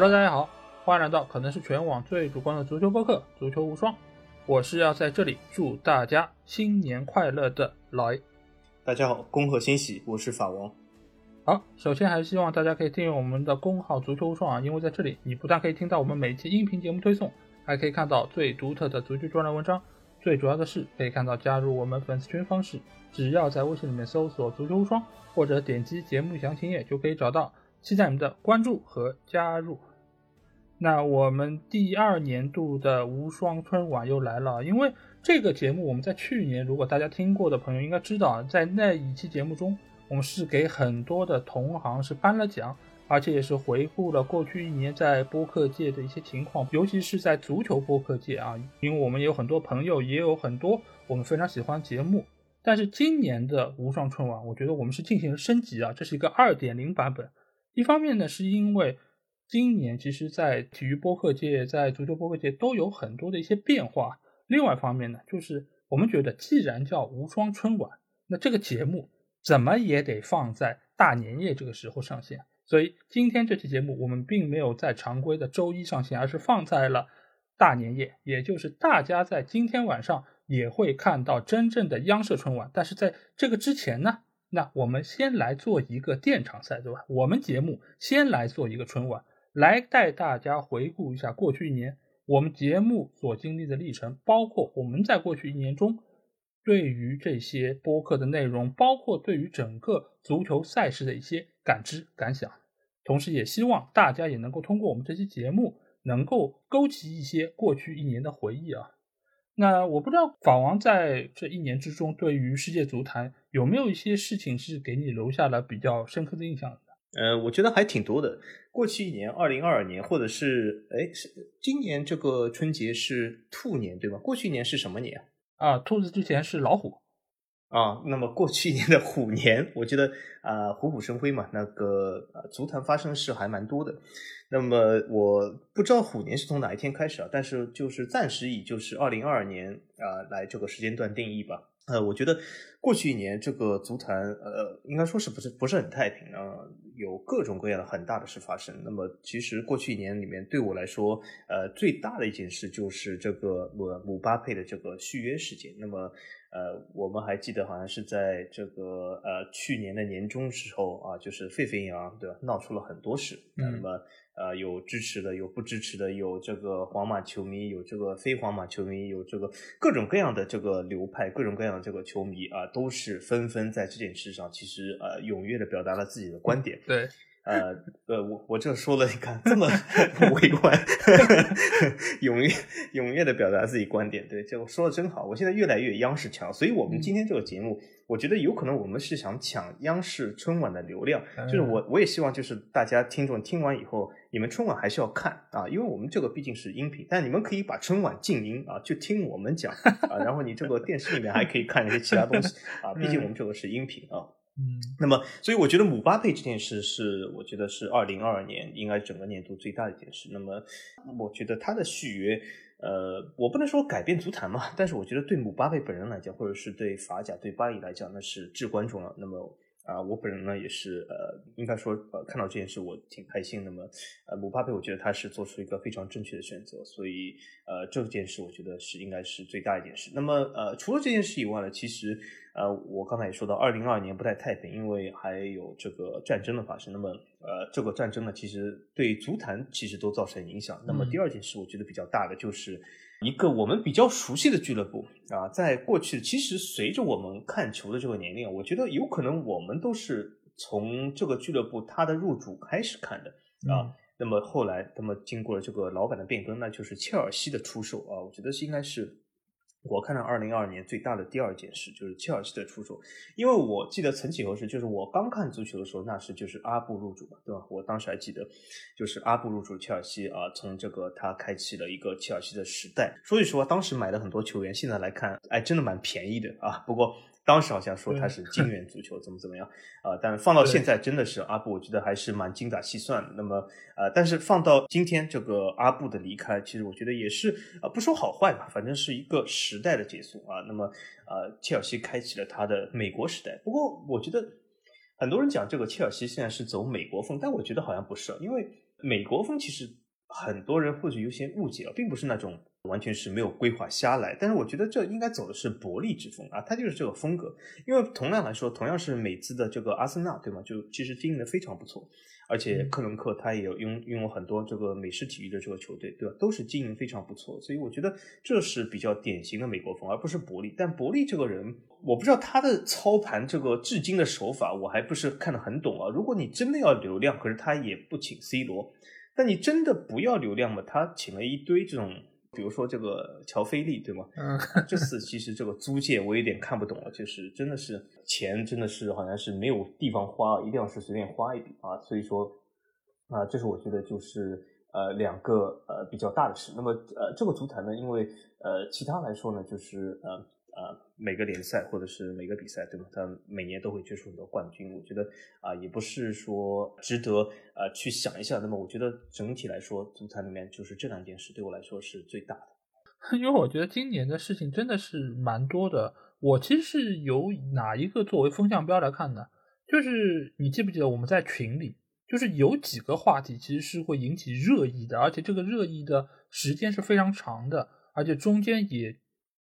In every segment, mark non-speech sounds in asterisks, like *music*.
Hello，大家好，欢迎来到可能是全网最主观的足球播客《足球无双》，我是要在这里祝大家新年快乐的老 A。大家好，恭贺新喜，我是法王。好，首先还是希望大家可以订阅我们的公号“足球无双”啊，因为在这里你不但可以听到我们每期音频节目推送，还可以看到最独特的足球专栏文章。最主要的是可以看到加入我们粉丝群方式，只要在微信里面搜索“足球无双”或者点击节目详情页就可以找到。期待你们的关注和加入。那我们第二年度的无双春晚又来了，因为这个节目我们在去年，如果大家听过的朋友应该知道，在那一期节目中，我们是给很多的同行是颁了奖，而且也是回顾了过去一年在播客界的一些情况，尤其是在足球播客界啊，因为我们有很多朋友，也有很多我们非常喜欢节目。但是今年的无双春晚，我觉得我们是进行了升级啊，这是一个二点零版本。一方面呢，是因为。今年其实，在体育播客界，在足球播客界都有很多的一些变化。另外一方面呢，就是我们觉得，既然叫无双春晚，那这个节目怎么也得放在大年夜这个时候上线。所以今天这期节目，我们并没有在常规的周一上线，而是放在了大年夜，也就是大家在今天晚上也会看到真正的央视春晚。但是在这个之前呢，那我们先来做一个垫场赛，对吧？我们节目先来做一个春晚。来带大家回顾一下过去一年我们节目所经历的历程，包括我们在过去一年中对于这些播客的内容，包括对于整个足球赛事的一些感知感想。同时，也希望大家也能够通过我们这期节目，能够勾起一些过去一年的回忆啊。那我不知道法王在这一年之中，对于世界足坛有没有一些事情是给你留下了比较深刻的印象？呃，我觉得还挺多的。过去一年，二零二二年，或者是哎，是今年这个春节是兔年对吧？过去一年是什么年啊？兔子之前是老虎啊。那么过去一年的虎年，我觉得啊，虎虎生辉嘛。那个足坛发生的事还蛮多的。那么我不知道虎年是从哪一天开始啊，但是就是暂时以就是二零二二年啊来这个时间段定义吧。呃，我觉得过去一年这个足坛，呃，应该说是不是不是很太平啊？有各种各样的很大的事发生。那么，其实过去一年里面，对我来说，呃，最大的一件事就是这个姆姆巴佩的这个续约事件。那么，呃，我们还记得好像是在这个呃去年的年中时候啊，就是沸沸扬扬，对吧？闹出了很多事。那么。呃，有支持的，有不支持的，有这个皇马球迷，有这个非皇马球迷，有这个各种各样的这个流派，各种各样的这个球迷啊，都是纷纷在这件事上，其实呃，踊跃的表达了自己的观点。对。呃呃，我我这说了，你看这么委婉，*laughs* 踊跃踊跃的表达自己观点，对，就说的真好。我现在越来越央视强，所以我们今天这个节目，我觉得有可能我们是想抢央视春晚的流量，就是我我也希望就是大家听众听完以后，你们春晚还是要看啊，因为我们这个毕竟是音频，但你们可以把春晚静音啊，就听我们讲啊，然后你这个电视里面还可以看一些其他东西啊，毕竟我们这个是音频啊。嗯，那么，所以我觉得姆巴佩这件事是，我觉得是二零二二年应该整个年度最大的一件事。那么，我觉得他的续约，呃，我不能说改变足坛嘛，但是我觉得对姆巴佩本人来讲，或者是对法甲、对巴黎来讲，那是至关重要。那么。啊，我本人呢也是，呃，应该说，呃，看到这件事我挺开心。那么，呃，姆巴佩，我觉得他是做出一个非常正确的选择，所以，呃，这件事我觉得是应该是最大一件事。那么，呃，除了这件事以外呢，其实，呃，我刚才也说到，二零二二年不太太平，因为还有这个战争的发生。那么，呃，这个战争呢，其实对足坛其实都造成影响。那么，第二件事我觉得比较大的就是。一个我们比较熟悉的俱乐部啊，在过去其实随着我们看球的这个年龄，我觉得有可能我们都是从这个俱乐部它的入主开始看的啊。那么后来，那么经过了这个老板的变更，那就是切尔西的出售啊，我觉得是应该是。我看到二零二二年最大的第二件事就是切尔西的出手，因为我记得曾几何时，就是我刚看足球的时候，那时就是阿布入主嘛，对吧？我当时还记得，就是阿布入主切尔西啊，从这个他开启了一个切尔西的时代。说句实话，当时买的很多球员，现在来看，哎，真的蛮便宜的啊。不过。当时好像说他是金 *laughs* 元足球怎么怎么样啊，但放到现在真的是阿布，我觉得还是蛮精打细算的。那么呃，但是放到今天这个阿布的离开，其实我觉得也是啊，不说好坏吧，反正是一个时代的结束啊。那么呃，切尔西开启了他的美国时代。不过我觉得很多人讲这个切尔西现在是走美国风，但我觉得好像不是，因为美国风其实很多人或许有些误解啊，并不是那种完全是没有规划瞎来，但是我觉得这应该走的是伯利之风啊，他就是这个风格。因为同样来说，同样是美资的这个阿森纳，对吗？就其实经营的非常不错。而且克伦克他也有拥拥有很多这个美式体育的这个球队，对吧？都是经营非常不错，所以我觉得这是比较典型的美国风，而不是伯利。但伯利这个人，我不知道他的操盘这个至今的手法，我还不是看得很懂啊。如果你真的要流量，可是他也不请 C 罗；但你真的不要流量吗，他请了一堆这种。比如说这个乔菲利，对吗？嗯，*laughs* 这次其实这个租借我有点看不懂了，就是真的是钱真的是好像是没有地方花，一定要是随便花一笔啊。所以说啊，这是我觉得就是呃两个呃比较大的事。那么呃这个足坛呢，因为呃其他来说呢，就是呃。呃，每个联赛或者是每个比赛，对吧？他每年都会决出很多冠军。我觉得啊，也不是说值得呃去想一下。那么，我觉得整体来说，足坛里面就是这两件事对我来说是最大的。*laughs* 因为我觉得今年的事情真的是蛮多的。我其实是有哪一个作为风向标来看呢？就是你记不记得我们在群里，就是有几个话题其实是会引起热议的，而且这个热议的时间是非常长的，而且中间也。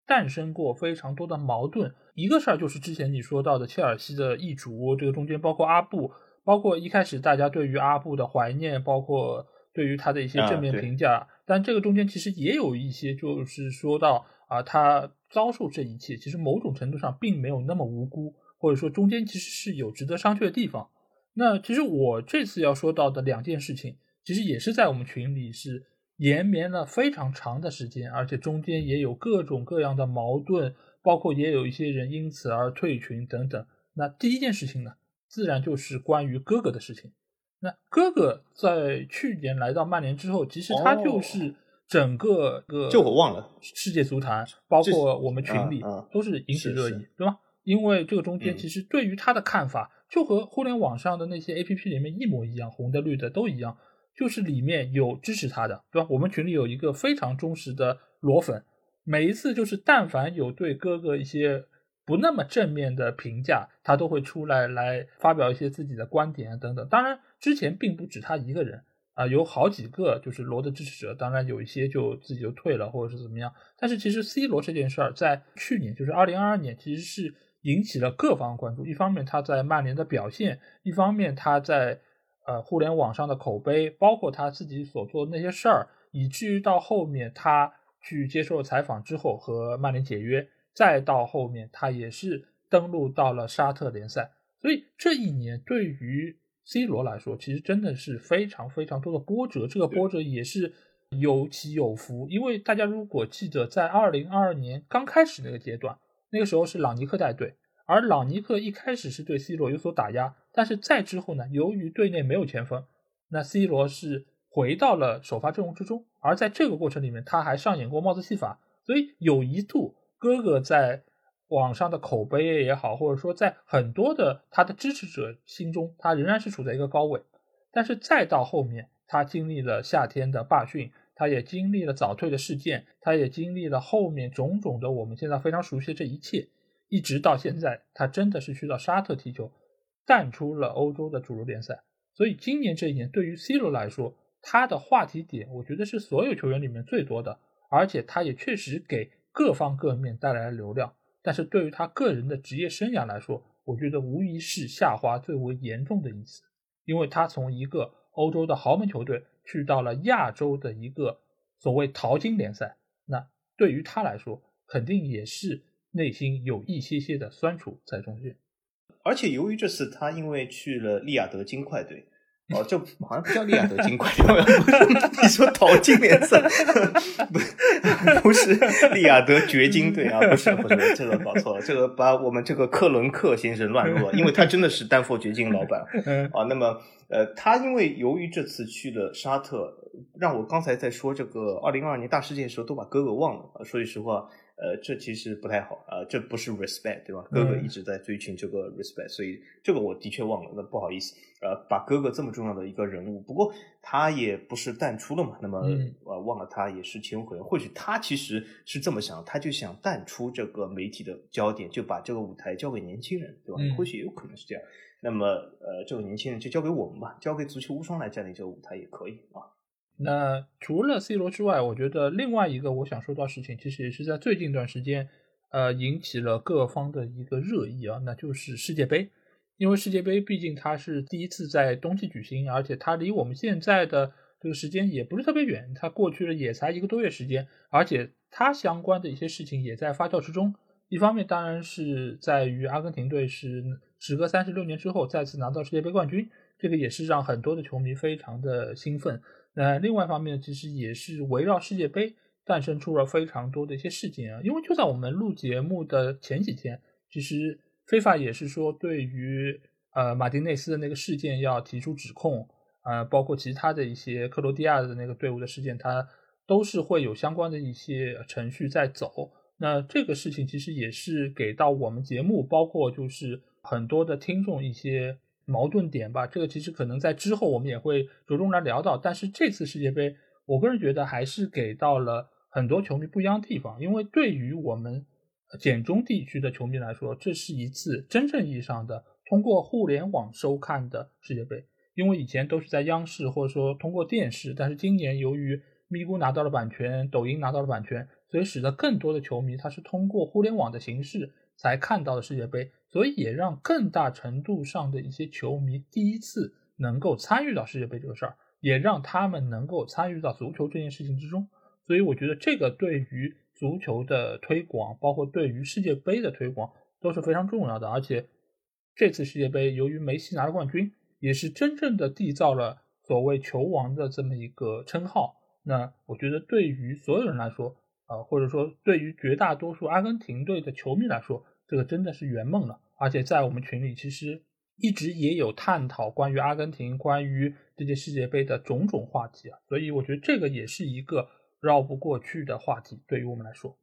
诞生过非常多的矛盾，一个事儿就是之前你说到的切尔西的易主，这个中间包括阿布，包括一开始大家对于阿布的怀念，包括对于他的一些正面评价，但这个中间其实也有一些就是说到啊，他遭受这一切，其实某种程度上并没有那么无辜，或者说中间其实是有值得商榷的地方。那其实我这次要说到的两件事情，其实也是在我们群里是。延绵了非常长的时间，而且中间也有各种各样的矛盾，包括也有一些人因此而退群等等。那第一件事情呢，自然就是关于哥哥的事情。那哥哥在去年来到曼联之后，其实他就是整个个，就我忘了世界足坛，包括我们群里都是引起热议，对吧？因为这个中间其实对于他的看法，就和互联网上的那些 A P P 里面一模一样，红的绿的都一样。就是里面有支持他的，对吧？我们群里有一个非常忠实的裸粉，每一次就是但凡有对哥哥一些不那么正面的评价，他都会出来来发表一些自己的观点啊等等。当然，之前并不止他一个人啊，有好几个就是罗的支持者。当然，有一些就自己就退了，或者是怎么样。但是，其实 C 罗这件事儿在去年，就是二零二二年，其实是引起了各方关注。一方面他在曼联的表现，一方面他在。呃，互联网上的口碑，包括他自己所做的那些事儿，以至于到后面他去接受采访之后和曼联解约，再到后面他也是登陆到了沙特联赛。所以这一年对于 C 罗来说，其实真的是非常非常多的波折。这个波折也是有起有伏，因为大家如果记得，在二零二二年刚开始那个阶段，那个时候是朗尼克带队。而朗尼克一开始是对 C 罗有所打压，但是再之后呢，由于队内没有前锋，那 C 罗是回到了首发阵容之中。而在这个过程里面，他还上演过帽子戏法，所以有一度哥哥在网上的口碑也好，或者说在很多的他的支持者心中，他仍然是处在一个高位。但是再到后面，他经历了夏天的罢训，他也经历了早退的事件，他也经历了后面种种的我们现在非常熟悉的这一切。一直到现在，他真的是去到沙特踢球，淡出了欧洲的主流联赛。所以今年这一年，对于 C 罗来说，他的话题点，我觉得是所有球员里面最多的，而且他也确实给各方各面带来了流量。但是对于他个人的职业生涯来说，我觉得无疑是下滑最为严重的一次，因为他从一个欧洲的豪门球队去到了亚洲的一个所谓淘金联赛，那对于他来说，肯定也是。内心有一些些的酸楚在中间，而且由于这次他因为去了利雅得金块队，哦，就好像不叫利雅得金块队，*laughs* 你说淘金联赛，不不是利雅得掘金队啊，不是不是，这个搞错了，这个把我们这个克伦克先生乱入了，因为他真的是丹佛掘金老板啊。*laughs* 那么呃，他因为由于这次去了沙特，让我刚才在说这个二零二二年大事件的时候都把哥哥忘了。说句实话。呃，这其实不太好啊，这不是 respect，对吧？哥哥一直在追寻这个 respect，所以这个我的确忘了，那不好意思，呃，把哥哥这么重要的一个人物，不过他也不是淡出了嘛，那么呃，忘了他也是情有可原，或许他其实是这么想，他就想淡出这个媒体的焦点，就把这个舞台交给年轻人，对吧？或许也有可能是这样，那么呃，这个年轻人就交给我们吧，交给足球无双来占领这个舞台也可以啊。那除了 C 罗之外，我觉得另外一个我想说到事情，其实也是在最近一段时间，呃，引起了各方的一个热议啊，那就是世界杯。因为世界杯毕竟它是第一次在冬季举行，而且它离我们现在的这个时间也不是特别远，它过去了也才一个多月时间，而且它相关的一些事情也在发酵之中。一方面当然是在于阿根廷队是时隔三十六年之后再次拿到世界杯冠军，这个也是让很多的球迷非常的兴奋。那另外一方面，其实也是围绕世界杯诞生出了非常多的一些事件啊。因为就在我们录节目的前几天，其实非法也是说对于呃马丁内斯的那个事件要提出指控，呃，包括其他的一些克罗地亚的那个队伍的事件，它都是会有相关的一些程序在走。那这个事情其实也是给到我们节目，包括就是很多的听众一些。矛盾点吧，这个其实可能在之后我们也会着重来聊到。但是这次世界杯，我个人觉得还是给到了很多球迷不一样的地方。因为对于我们简中地区的球迷来说，这是一次真正意义上的通过互联网收看的世界杯。因为以前都是在央视或者说通过电视，但是今年由于咪咕拿到了版权，抖音拿到了版权，所以使得更多的球迷他是通过互联网的形式才看到了世界杯。所以也让更大程度上的一些球迷第一次能够参与到世界杯这个事儿，也让他们能够参与到足球这件事情之中。所以我觉得这个对于足球的推广，包括对于世界杯的推广都是非常重要的。而且这次世界杯由于梅西拿了冠军，也是真正的缔造了所谓球王的这么一个称号。那我觉得对于所有人来说，啊，或者说对于绝大多数阿根廷队的球迷来说，这个真的是圆梦了。而且在我们群里，其实一直也有探讨关于阿根廷、关于这届世界杯的种种话题啊，所以我觉得这个也是一个绕不过去的话题，对于我们来说。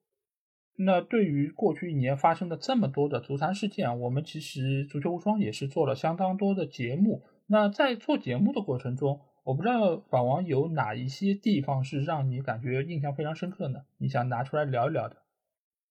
那对于过去一年发生的这么多的足坛事件，我们其实足球无双也是做了相当多的节目。那在做节目的过程中，我不知道法王有哪一些地方是让你感觉印象非常深刻呢？你想拿出来聊一聊的？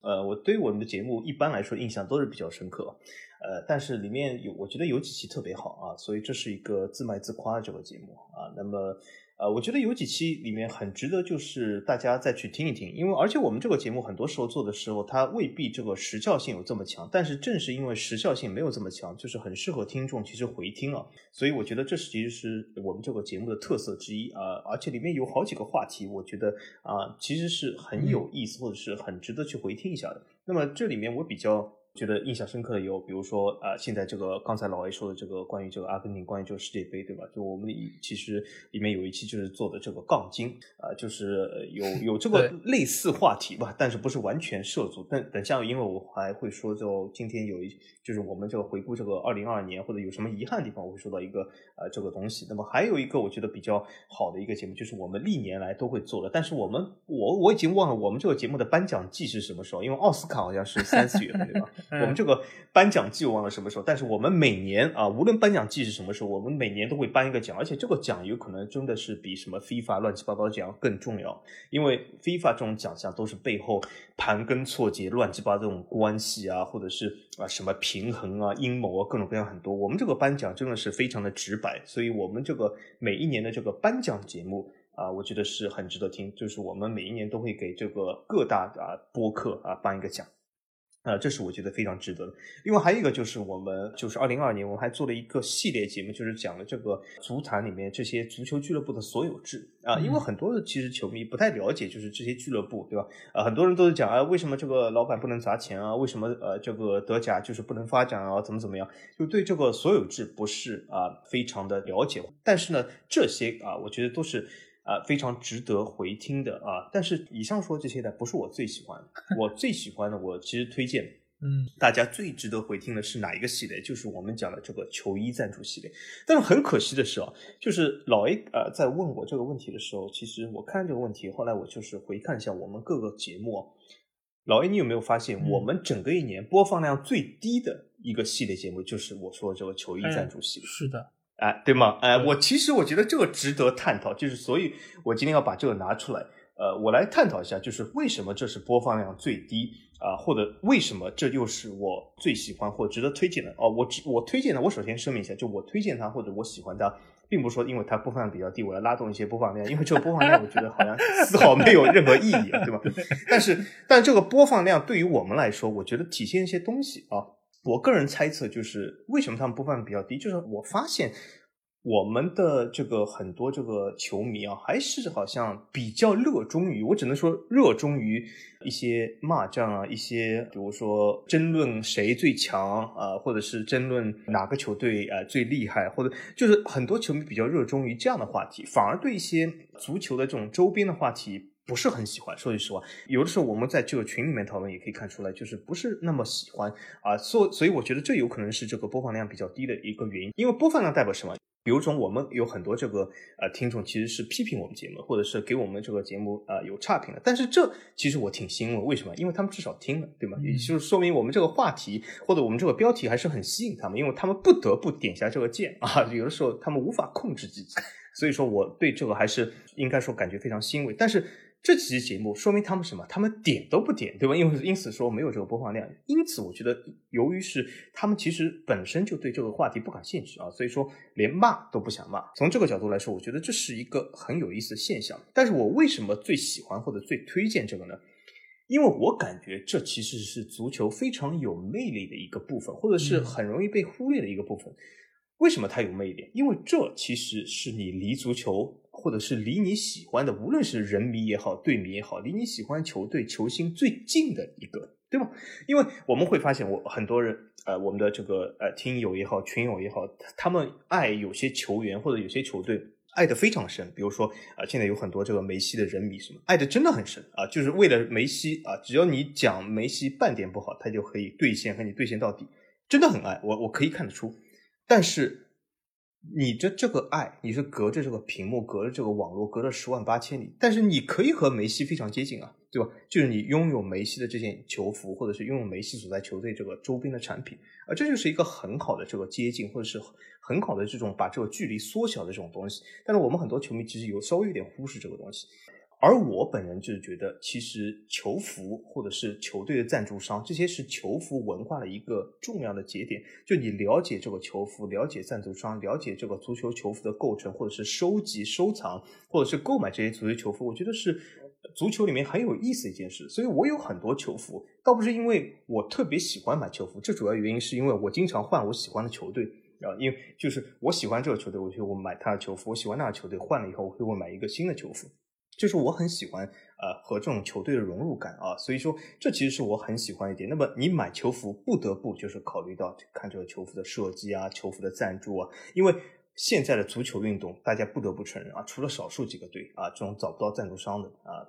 呃，我对我们的节目一般来说印象都是比较深刻，呃，但是里面有我觉得有几期特别好啊，所以这是一个自卖自夸的这个节目啊，那么。呃，我觉得有几期里面很值得，就是大家再去听一听，因为而且我们这个节目很多时候做的时候，它未必这个时效性有这么强，但是正是因为时效性没有这么强，就是很适合听众其实回听啊，所以我觉得这是其实是我们这个节目的特色之一啊，而且里面有好几个话题，我觉得啊，其实是很有意思或者是很值得去回听一下的。那么这里面我比较。觉得印象深刻的有，比如说啊，现在这个刚才老 A 说的这个关于这个阿根廷，关于这个世界杯，对吧？就我们其实里面有一期就是做的这个杠精啊，就是有 *laughs* 有这个类似话题吧，但是不是完全涉足。但等下，因为我还会说，就今天有一就是我们这个回顾这个二零二二年或者有什么遗憾的地方，我会说到一个呃这个东西。那么还有一个我觉得比较好的一个节目，就是我们历年来都会做的，但是我们我我已经忘了我们这个节目的颁奖季是什么时候，因为奥斯卡好像是 *laughs* 三四月份，对吧？我们这个颁奖季我忘了什么时候，但是我们每年啊，无论颁奖季是什么时候，我们每年都会颁一个奖，而且这个奖有可能真的是比什么 FIFA 乱七八糟奖更重要，因为 FIFA 这种奖项都是背后盘根错节、乱七八糟这种关系啊，或者是啊什么平衡啊、阴谋啊，各种各样很多。我们这个颁奖真的是非常的直白，所以我们这个每一年的这个颁奖节目啊，我觉得是很值得听，就是我们每一年都会给这个各大啊播客啊颁一个奖。啊，这是我觉得非常值得的。另外还有一个就是我们就是二零二二年，我们还做了一个系列节目，就是讲了这个足坛里面这些足球俱乐部的所有制啊。因为很多的其实球迷不太了解，就是这些俱乐部，对吧？啊，很多人都是讲啊，为什么这个老板不能砸钱啊？为什么呃这个德甲就是不能发展啊？怎么怎么样？就对这个所有制不是啊非常的了解。但是呢，这些啊，我觉得都是。啊，非常值得回听的啊！但是以上说这些呢不是我最喜欢，我最喜欢的，我其实推荐，*laughs* 嗯，大家最值得回听的是哪一个系列？就是我们讲的这个球衣赞助系列。但是很可惜的是啊，就是老 A 呃在问我这个问题的时候，其实我看这个问题，后来我就是回看一下我们各个节目。老 A，你有没有发现，嗯我们整个一年播放量最低的一个系列节目，就是我说的这个球衣赞助系列，是的，哎，对吗？哎，对我其实我觉得这个值得探讨，就是所以，我今天要把这个拿出来，呃，我来探讨一下，就是为什么这是播放量最低啊、或者为什么这又是我最喜欢或值得推荐的哦？我只我推荐的，我首先声明一下，就我推荐它或者我喜欢它，并不是说因为它播放量比较低，我要拉动一些播放量，因为这个播放量我觉得好像 *laughs* 丝毫没有任何意义啊，对吧？但是，但这个播放量对于我们来说，我觉得体现一些东西啊。我个人猜测就是为什么他们播放比较低，就是我发现我们的这个很多这个球迷啊，还是好像比较热衷于，我只能说热衷于一些骂战啊，一些比如说争论谁最强啊，或者是争论哪个球队啊、最厉害，或者就是很多球迷比较热衷于这样的话题，反而对一些足球的这种周边的话题。不是很喜欢，说句实话，有的时候我们在这个群里面讨论也可以看出来，就是不是那么喜欢啊，所所以我觉得这有可能是这个播放量比较低的一个原因，因为播放量代表什么？比如说，我们有很多这个呃听众其实是批评我们节目，或者是给我们这个节目呃有差评的，但是这其实我挺欣慰，为什么？因为他们至少听了，对吗？就是说明我们这个话题或者我们这个标题还是很吸引他们，因为他们不得不点下这个键啊，有的时候他们无法控制自己，所以说我对这个还是应该说感觉非常欣慰，但是。这几期节目说明他们什么？他们点都不点，对吧？因为因此说没有这个播放量，因此我觉得，由于是他们其实本身就对这个话题不感兴趣啊，所以说连骂都不想骂。从这个角度来说，我觉得这是一个很有意思的现象。但是我为什么最喜欢或者最推荐这个呢？因为我感觉这其实是足球非常有魅力的一个部分，或者是很容易被忽略的一个部分。为什么它有魅力？因为这其实是你离足球，或者是离你喜欢的，无论是人迷也好，队迷也好，离你喜欢球队球星最近的一个，对吧？因为我们会发现，我很多人，呃，我们的这个呃听友也好，群友也好，他们爱有些球员或者有些球队。爱的非常深，比如说啊、现在有很多这个梅西的人迷什么，爱的真的很深啊，就是为了梅西啊，只要你讲梅西半点不好，他就可以兑现和你兑现到底，真的很爱我，我可以看得出。但是你的这个爱，你是隔着这个屏幕，隔着这个网络，隔着十万八千里，但是你可以和梅西非常接近啊，对吧？就是你拥有梅西的这件球服，或者是拥有梅西所在球队这个周边的产品，啊，这就是一个很好的这个接近，或者是很好的这种把这个距离缩小的这种东西。但是我们很多球迷其实有稍微有点忽视这个东西。而我本人就是觉得，其实球服或者是球队的赞助商，这些是球服文化的一个重要的节点。就你了解这个球服，了解赞助商，了解这个足球球服的构成，或者是收集、收藏，或者是购买这些足球球服，我觉得是足球里面很有意思一件事。所以我有很多球服，倒不是因为我特别喜欢买球服，这主要原因是因为我经常换我喜欢的球队。啊，因为就是我喜欢这个球队，我就我买他的球服；我喜欢那个球队，换了以后我会买一个新的球服。就是我很喜欢呃和这种球队的融入感啊，所以说这其实是我很喜欢一点。那么你买球服不得不就是考虑到看这个球服的设计啊、球服的赞助啊，因为现在的足球运动，大家不得不承认啊，除了少数几个队啊这种找不到赞助商的啊，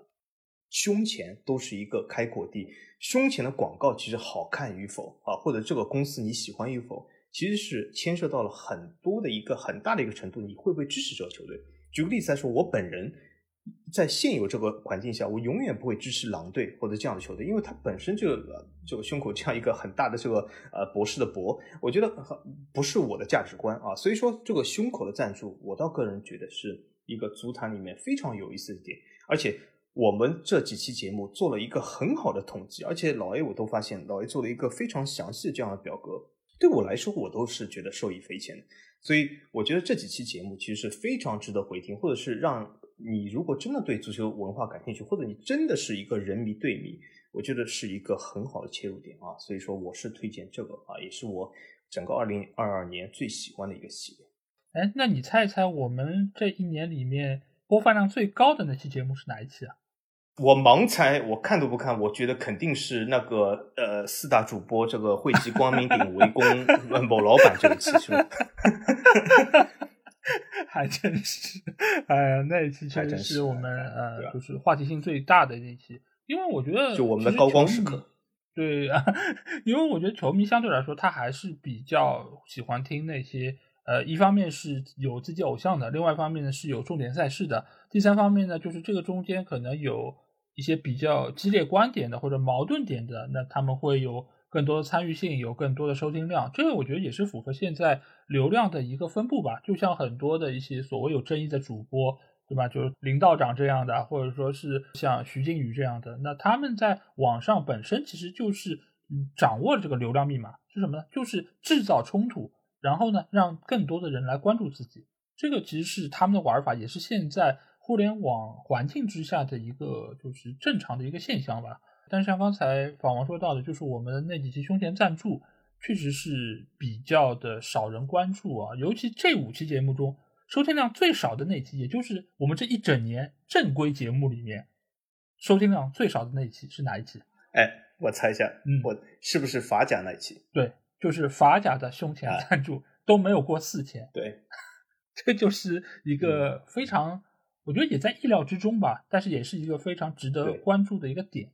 胸前都是一个开阔地。胸前的广告其实好看与否啊，或者这个公司你喜欢与否，其实是牵涉到了很多的一个很大的一个程度，你会不会支持这个球队？举个例子来说，我本人。在现有这个环境下，我永远不会支持狼队或者这样的球队，因为它本身这个这个胸口这样一个很大的这个呃博士的博，我觉得不是我的价值观啊。所以说，这个胸口的赞助，我倒个人觉得是一个足坛里面非常有意思的点。而且我们这几期节目做了一个很好的统计，而且老 A 我都发现老 A 做了一个非常详细的这样的表格，对我来说我都是觉得受益匪浅的。所以我觉得这几期节目其实是非常值得回听，或者是让。你如果真的对足球文化感兴趣，或者你真的是一个人迷队迷，我觉得是一个很好的切入点啊。所以说，我是推荐这个啊，也是我整个二零二二年最喜欢的一个系列。哎，那你猜一猜，我们这一年里面播放量最高的那期节目是哪一期啊？我盲猜，我看都不看，我觉得肯定是那个呃四大主播这个汇集光明顶围攻 *laughs* 某老板这一期，是吧？*laughs* *laughs* 还真是，哎呀，那一期确实是我们呃，就是话题性最大的那期，因为我觉得就我们的高光时刻。对啊，*laughs* 因为我觉得球迷相对来说，他还是比较喜欢听那些呃，一方面是有自己偶像的，另外一方面呢是有重点赛事的，第三方面呢就是这个中间可能有一些比较激烈观点的或者矛盾点的，那他们会有更多的参与性，有更多的收听量。这个我觉得也是符合现在流量的一个分布吧。就像很多的一些所谓有争议的主播，对吧？就是林道长这样的，或者说是像徐静宇这样的，那他们在网上本身其实就是掌握了这个流量密码，是什么呢？就是制造冲突，然后呢，让更多的人来关注自己。这个其实是他们的玩法，也是现在。互联网环境之下的一个就是正常的一个现象吧，但是像刚才法王说到的，就是我们那几期胸前赞助确实是比较的少人关注啊，尤其这五期节目中收听量最少的那期，也就是我们这一整年正规节目里面收听量最少的那一期是哪一期？哎，我猜一下，嗯，我是不是法甲那一期？对，就是法甲的胸前赞助都没有过四千，对，*laughs* 这就是一个非常。我觉得也在意料之中吧，但是也是一个非常值得关注的一个点。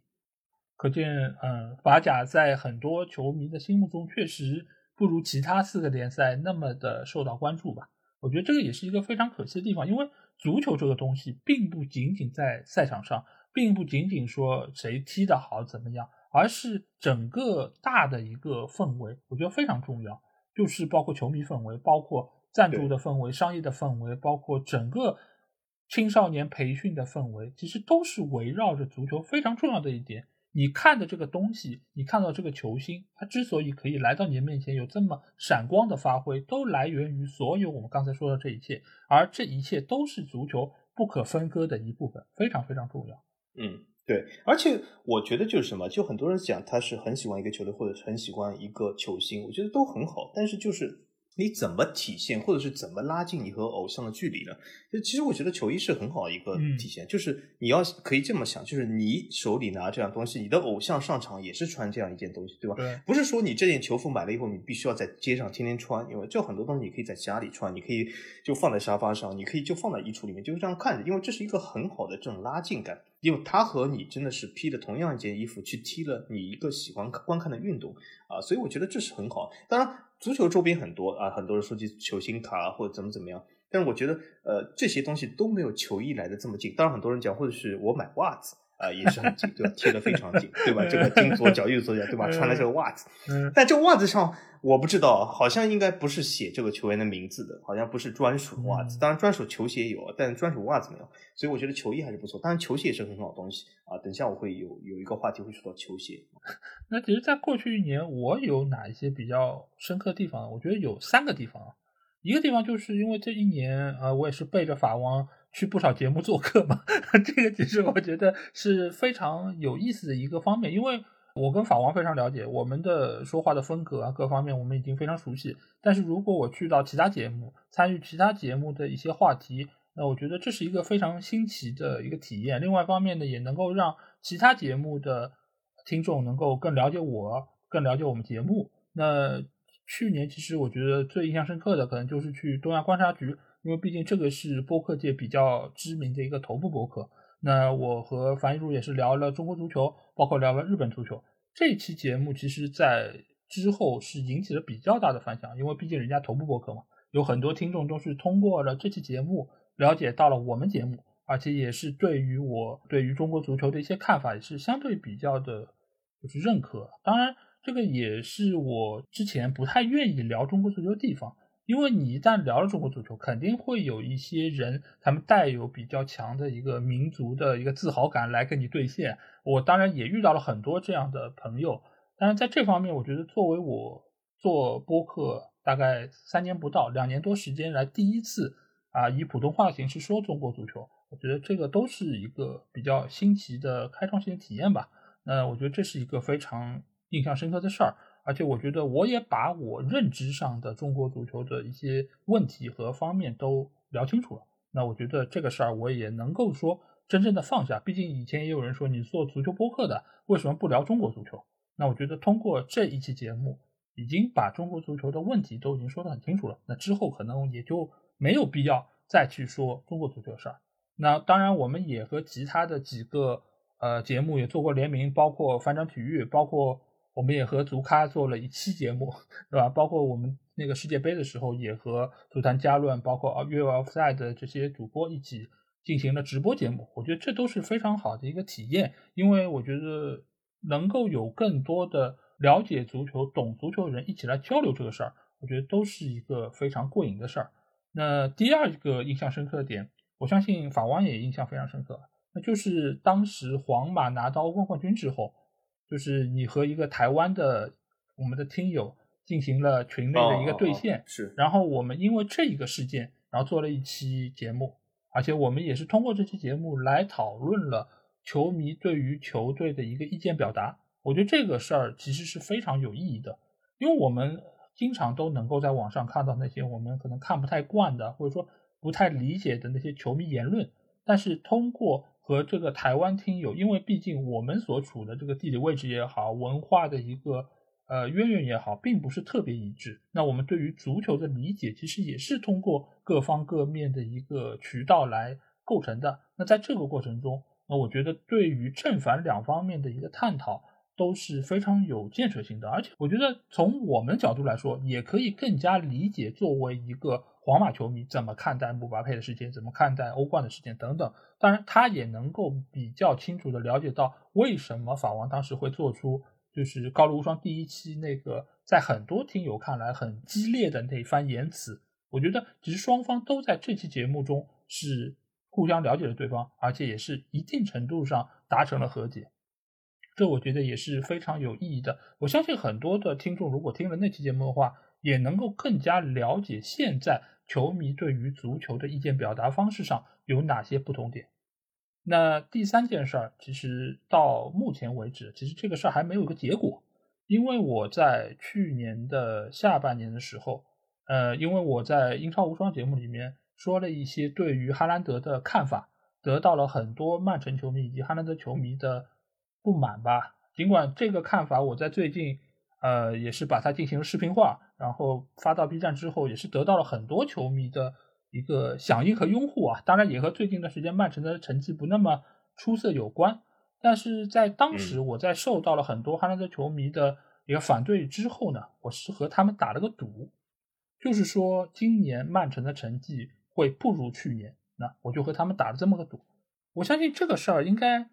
可见，嗯，法甲在很多球迷的心目中确实不如其他四个联赛那么的受到关注吧。我觉得这个也是一个非常可惜的地方，因为足球这个东西并不仅仅在赛场上，并不仅仅说谁踢得好怎么样，而是整个大的一个氛围，我觉得非常重要。就是包括球迷氛围，包括赞助的氛围、商业的氛围，包括整个。青少年培训的氛围，其实都是围绕着足球非常重要的一点。你看的这个东西，你看到这个球星，他之所以可以来到你的面前有这么闪光的发挥，都来源于所有我们刚才说的这一切，而这一切都是足球不可分割的一部分，非常非常重要。嗯，对。而且我觉得就是什么，就很多人讲他是很喜欢一个球队，或者很喜欢一个球星，我觉得都很好，但是就是。你怎么体现，或者是怎么拉近你和偶像的距离呢？就其实我觉得球衣是很好的一个体现，就是你要可以这么想，就是你手里拿这样东西，你的偶像上场也是穿这样一件东西，对吧？对，不是说你这件球服买了以后，你必须要在街上天天穿，因为就很多东西你可以在家里穿，你可以就放在沙发上，你可以就放在衣橱里面，就是这样看着，因为这是一个很好的这种拉近感，因为他和你真的是披着同样一件衣服去踢了你一个喜欢观看的运动啊，所以我觉得这是很好。当然。足球周边很多啊，很多人收集球星卡或者怎么怎么样，但是我觉得呃这些东西都没有球衣来的这么近。当然很多人讲，或者是我买袜子啊也是很紧，对吧？贴的非常紧，对吧？这个金左脚右左脚，对吧？穿的这个袜子，但这袜子上我不知道，好像应该不是写这个球员的名字的，好像不是专属袜子。当然专属球鞋有，但专属袜子没有。所以我觉得球衣还是不错。当然球鞋也是很好的东西啊。等下我会有有一个话题会说到球鞋。*laughs* 那其实，在过去一年，我有哪一些比较深刻的地方？我觉得有三个地方。一个地方就是因为这一年，呃，我也是背着法王去不少节目做客嘛。这个其实我觉得是非常有意思的一个方面，因为我跟法王非常了解，我们的说话的风格啊，各方面我们已经非常熟悉。但是如果我去到其他节目，参与其他节目的一些话题，那我觉得这是一个非常新奇的一个体验。另外一方面呢，也能够让其他节目的。听众能够更了解我，更了解我们节目。那去年其实我觉得最印象深刻的，可能就是去东亚观察局，因为毕竟这个是播客界比较知名的一个头部播客。那我和樊一茹也是聊了中国足球，包括聊了日本足球。这期节目其实，在之后是引起了比较大的反响，因为毕竟人家头部播客嘛，有很多听众都是通过了这期节目了解到了我们节目，而且也是对于我对于中国足球的一些看法，也是相对比较的。就是认可，当然这个也是我之前不太愿意聊中国足球的地方，因为你一旦聊了中国足球，肯定会有一些人，他们带有比较强的一个民族的一个自豪感来跟你对线。我当然也遇到了很多这样的朋友，但是在这方面，我觉得作为我做播客大概三年不到，两年多时间来第一次啊，以普通话形式说中国足球，我觉得这个都是一个比较新奇的开创性的体验吧。那我觉得这是一个非常印象深刻的事儿，而且我觉得我也把我认知上的中国足球的一些问题和方面都聊清楚了。那我觉得这个事儿我也能够说真正的放下。毕竟以前也有人说你做足球播客的为什么不聊中国足球？那我觉得通过这一期节目，已经把中国足球的问题都已经说得很清楚了。那之后可能也就没有必要再去说中国足球的事儿。那当然，我们也和其他的几个。呃，节目也做过联名，包括翻转体育，包括我们也和足咖做了一期节目，对吧？包括我们那个世界杯的时候，也和足坛加乱，包括约 offside 的这些主播一起进行了直播节目，我觉得这都是非常好的一个体验，因为我觉得能够有更多的了解足球、懂足球的人一起来交流这个事儿，我觉得都是一个非常过瘾的事儿。那第二个印象深刻的点，我相信法王也印象非常深刻，那就是当时皇马拿到欧冠冠军之后，就是你和一个台湾的我们的听友进行了群内的一个对线，是，然后我们因为这一个事件，然后做了一期节目。而且我们也是通过这期节目来讨论了球迷对于球队的一个意见表达。我觉得这个事儿其实是非常有意义的，因为我们经常都能够在网上看到那些我们可能看不太惯的，或者说不太理解的那些球迷言论。但是通过和这个台湾听友，因为毕竟我们所处的这个地理位置也好，文化的一个。呃，渊源也好，并不是特别一致。那我们对于足球的理解，其实也是通过各方各面的一个渠道来构成的。那在这个过程中，那我觉得对于正反两方面的一个探讨都是非常有建设性的。而且，我觉得从我们角度来说，也可以更加理解作为一个皇马球迷怎么看待姆巴佩的事件，怎么看待欧冠的事件等等。当然，他也能够比较清楚的了解到为什么法王当时会做出。就是高卢无双第一期那个，在很多听友看来很激烈的那番言辞，我觉得其实双方都在这期节目中是互相了解了对方，而且也是一定程度上达成了和解，这我觉得也是非常有意义的。我相信很多的听众如果听了那期节目的话，也能够更加了解现在球迷对于足球的意见表达方式上有哪些不同点。那第三件事儿，其实到目前为止，其实这个事儿还没有一个结果，因为我在去年的下半年的时候，呃，因为我在英超无双节目里面说了一些对于哈兰德的看法，得到了很多曼城球迷以及哈兰德球迷的不满吧。尽管这个看法我在最近，呃，也是把它进行了视频化，然后发到 B 站之后，也是得到了很多球迷的。一个响应和拥护啊，当然也和最近段时间曼城的成绩不那么出色有关。但是在当时，我在受到了很多哈兰德球迷的一个反对之后呢，我是和他们打了个赌，就是说今年曼城的成绩会不如去年。那我就和他们打了这么个赌。我相信这个事儿应该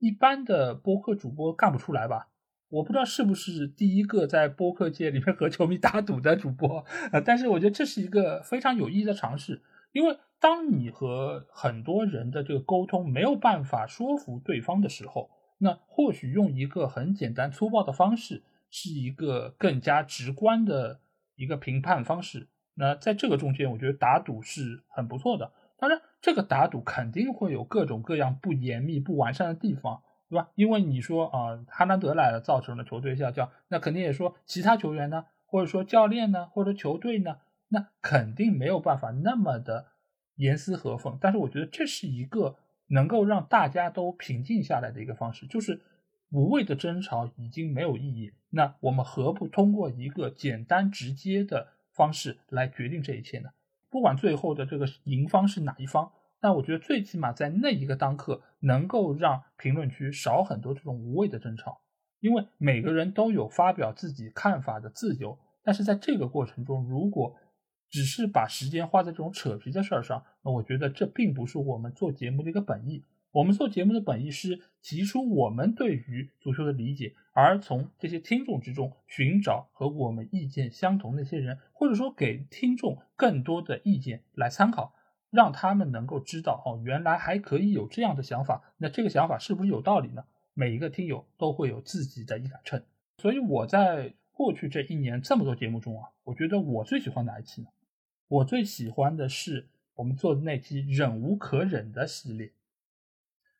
一般的播客主播干不出来吧。我不知道是不是第一个在播客界里面和球迷打赌的主播，呃，但是我觉得这是一个非常有意义的尝试，因为当你和很多人的这个沟通没有办法说服对方的时候，那或许用一个很简单粗暴的方式是一个更加直观的一个评判方式。那在这个中间，我觉得打赌是很不错的。当然，这个打赌肯定会有各种各样不严密、不完善的地方。对吧？因为你说啊，哈兰德来了，造成了球队下降，那肯定也说其他球员呢，或者说教练呢，或者球队呢，那肯定没有办法那么的严丝合缝。但是我觉得这是一个能够让大家都平静下来的一个方式，就是无谓的争吵已经没有意义。那我们何不通过一个简单直接的方式来决定这一切呢？不管最后的这个赢方是哪一方。那我觉得最起码在那一个当刻，能够让评论区少很多这种无谓的争吵，因为每个人都有发表自己看法的自由。但是在这个过程中，如果只是把时间花在这种扯皮的事儿上，那我觉得这并不是我们做节目的一个本意。我们做节目的本意是提出我们对于足球的理解，而从这些听众之中寻找和我们意见相同的一些人，或者说给听众更多的意见来参考。让他们能够知道哦，原来还可以有这样的想法。那这个想法是不是有道理呢？每一个听友都会有自己的一杆秤。所以我在过去这一年这么多节目中啊，我觉得我最喜欢哪一期呢？我最喜欢的是我们做的那期忍无可忍的系列。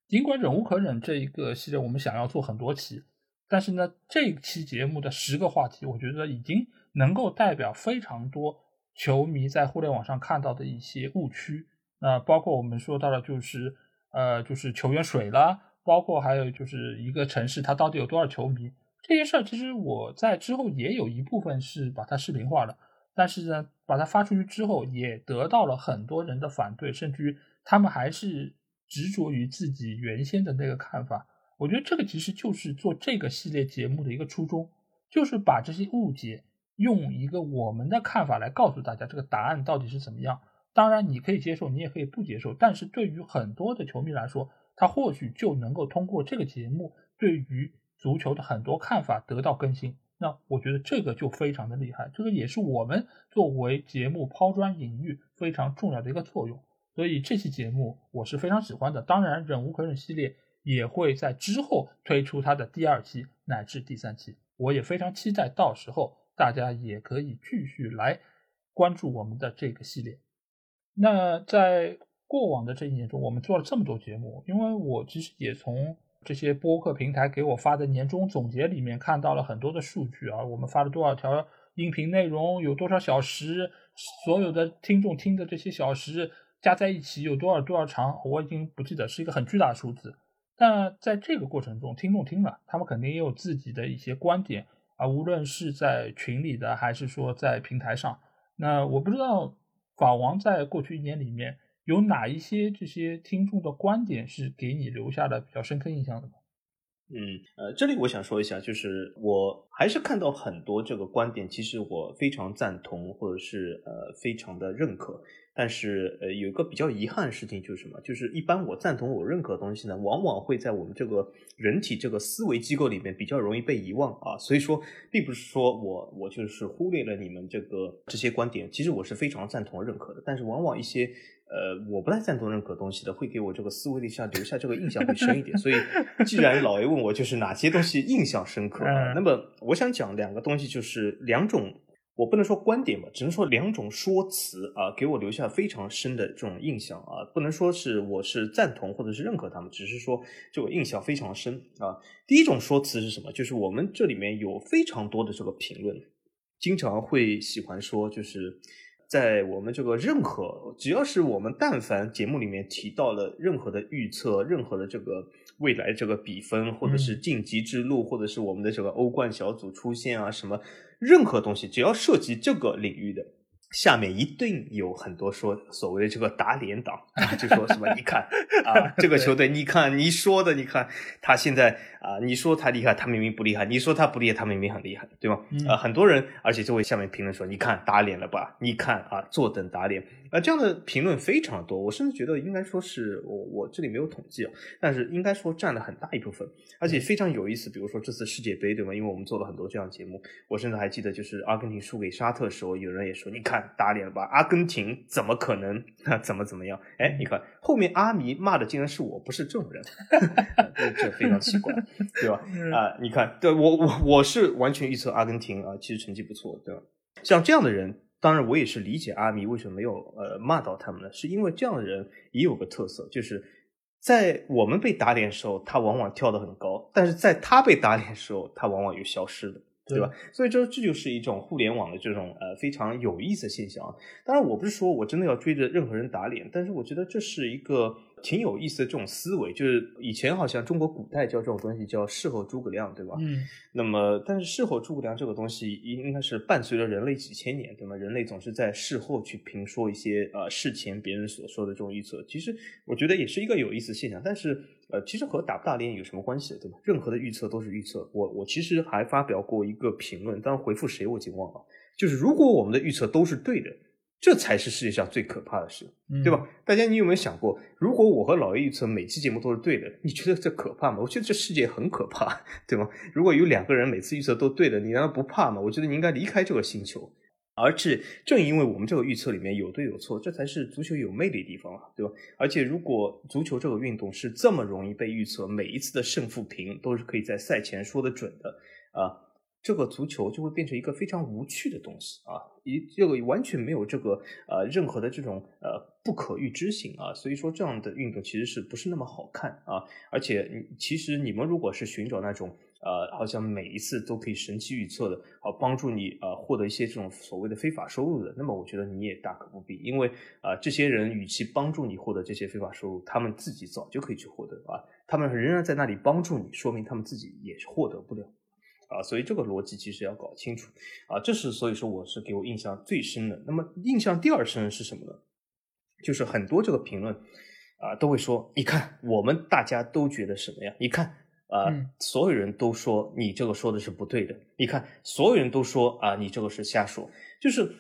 尽管忍无可忍这一个系列我们想要做很多期，但是呢，这期节目的十个话题，我觉得已经能够代表非常多。球迷在互联网上看到的一些误区，那包括我们说到的，就是呃，就是球员水了，包括还有就是一个城市它到底有多少球迷这些事儿，其实我在之后也有一部分是把它视频化了，但是呢，把它发出去之后，也得到了很多人的反对，甚至于他们还是执着于自己原先的那个看法。我觉得这个其实就是做这个系列节目的一个初衷，就是把这些误解。用一个我们的看法来告诉大家这个答案到底是怎么样。当然你可以接受，你也可以不接受，但是对于很多的球迷来说，他或许就能够通过这个节目，对于足球的很多看法得到更新。那我觉得这个就非常的厉害，这个也是我们作为节目抛砖引玉非常重要的一个作用。所以这期节目我是非常喜欢的。当然，忍无可忍系列也会在之后推出它的第二期乃至第三期，我也非常期待，到时候大家也可以继续来关注我们的这个系列。那在过往的这一年中，我们做了这么多节目，因为我其实也从这些播客平台给我发的年终总结里面看到了很多的数据啊，我们发了多少条音频内容，有多少小时，所有的听众听的这些小时。加在一起有多少多少长，我已经不记得，是一个很巨大的数字。但在这个过程中，听众听了，他们肯定也有自己的一些观点啊，无论是在群里的，还是说在平台上。那我不知道法王在过去一年里面有哪一些这些听众的观点是给你留下了比较深刻印象的吗？嗯，呃，这里我想说一下，就是我还是看到很多这个观点，其实我非常赞同，或者是呃非常的认可。但是，呃，有一个比较遗憾的事情就是什么？就是一般我赞同、我认可的东西呢，往往会在我们这个人体这个思维机构里面比较容易被遗忘啊。所以说，并不是说我我就是忽略了你们这个这些观点，其实我是非常赞同、认可的。但是，往往一些呃我不太赞同、认可东西的，会给我这个思维里下留下这个印象会深一点。所以，*laughs* 既然老 A 问我就是哪些东西印象深刻，那么我想讲两个东西，就是两种。我不能说观点吧，只能说两种说辞啊，给我留下非常深的这种印象啊。不能说是我是赞同或者是认可他们，只是说这个印象非常深啊。第一种说辞是什么？就是我们这里面有非常多的这个评论，经常会喜欢说，就是在我们这个任何只要是我们但凡节目里面提到了任何的预测，任何的这个未来这个比分，或者是晋级之路，或者是我们的这个欧冠小组出现啊什么。任何东西只要涉及这个领域的，下面一定有很多说所谓的这个打脸党啊，*laughs* 就说什么你看啊，*laughs* 这个球队你看你说的你看他现在啊，你说他厉害，他明明不厉害；你说他不厉害，他明明很厉害，对吗？啊，很多人，而且这位下面评论说，你看打脸了吧？你看啊，坐等打脸。啊，这样的评论非常多，我甚至觉得应该说是我我这里没有统计啊，但是应该说占了很大一部分，而且非常有意思。比如说这次世界杯，对吗？因为我们做了很多这样节目，我甚至还记得，就是阿根廷输给沙特时候，有人也说，你看打脸了吧？阿根廷怎么可能？*laughs* 怎么怎么样？哎，你看后面阿迷骂的竟然是我，不是这种人，*laughs* 这非常奇怪，*laughs* 对吧？啊，你看，对我我我是完全预测阿根廷啊，其实成绩不错，对吧？像这样的人。当然，我也是理解阿米为什么没有呃骂到他们呢？是因为这样的人也有个特色，就是在我们被打脸的时候，他往往跳得很高；但是在他被打脸的时候，他往往又消失了，对吧？所以这这就是一种互联网的这种呃非常有意思的现象。当然，我不是说我真的要追着任何人打脸，但是我觉得这是一个。挺有意思的这种思维，就是以前好像中国古代叫这种东西叫事后诸葛亮，对吧？嗯。那么，但是事后诸葛亮这个东西应该是伴随着人类几千年，对吗？人类总是在事后去评说一些呃事前别人所说的这种预测，其实我觉得也是一个有意思的现象。但是呃，其实和打不打脸有什么关系，对吧？任何的预测都是预测。我我其实还发表过一个评论，当然回复谁我已经忘了，就是如果我们的预测都是对的。这才是世界上最可怕的事，对吧？大家，你有没有想过，如果我和老 A 预测每期节目都是对的，你觉得这可怕吗？我觉得这世界很可怕，对吗？如果有两个人每次预测都对的，你难道不怕吗？我觉得你应该离开这个星球。而是正因为我们这个预测里面有对有错，这才是足球有魅力的地方啊，对吧？而且如果足球这个运动是这么容易被预测，每一次的胜负平都是可以在赛前说的准的啊。这个足球就会变成一个非常无趣的东西啊，一这个完全没有这个呃任何的这种呃不可预知性啊，所以说这样的运动其实是不是那么好看啊？而且其实你们如果是寻找那种呃好像每一次都可以神奇预测的啊，帮助你呃获得一些这种所谓的非法收入的，那么我觉得你也大可不必，因为啊这些人与其帮助你获得这些非法收入，他们自己早就可以去获得啊，他们仍然在那里帮助你，说明他们自己也是获得不了。啊，所以这个逻辑其实要搞清楚啊，这是所以说我是给我印象最深的。那么印象第二深是什么呢？就是很多这个评论啊都会说，你看我们大家都觉得什么呀？你看啊，所有人都说你这个说的是不对的。你看所有人都说啊，你这个是瞎说。就是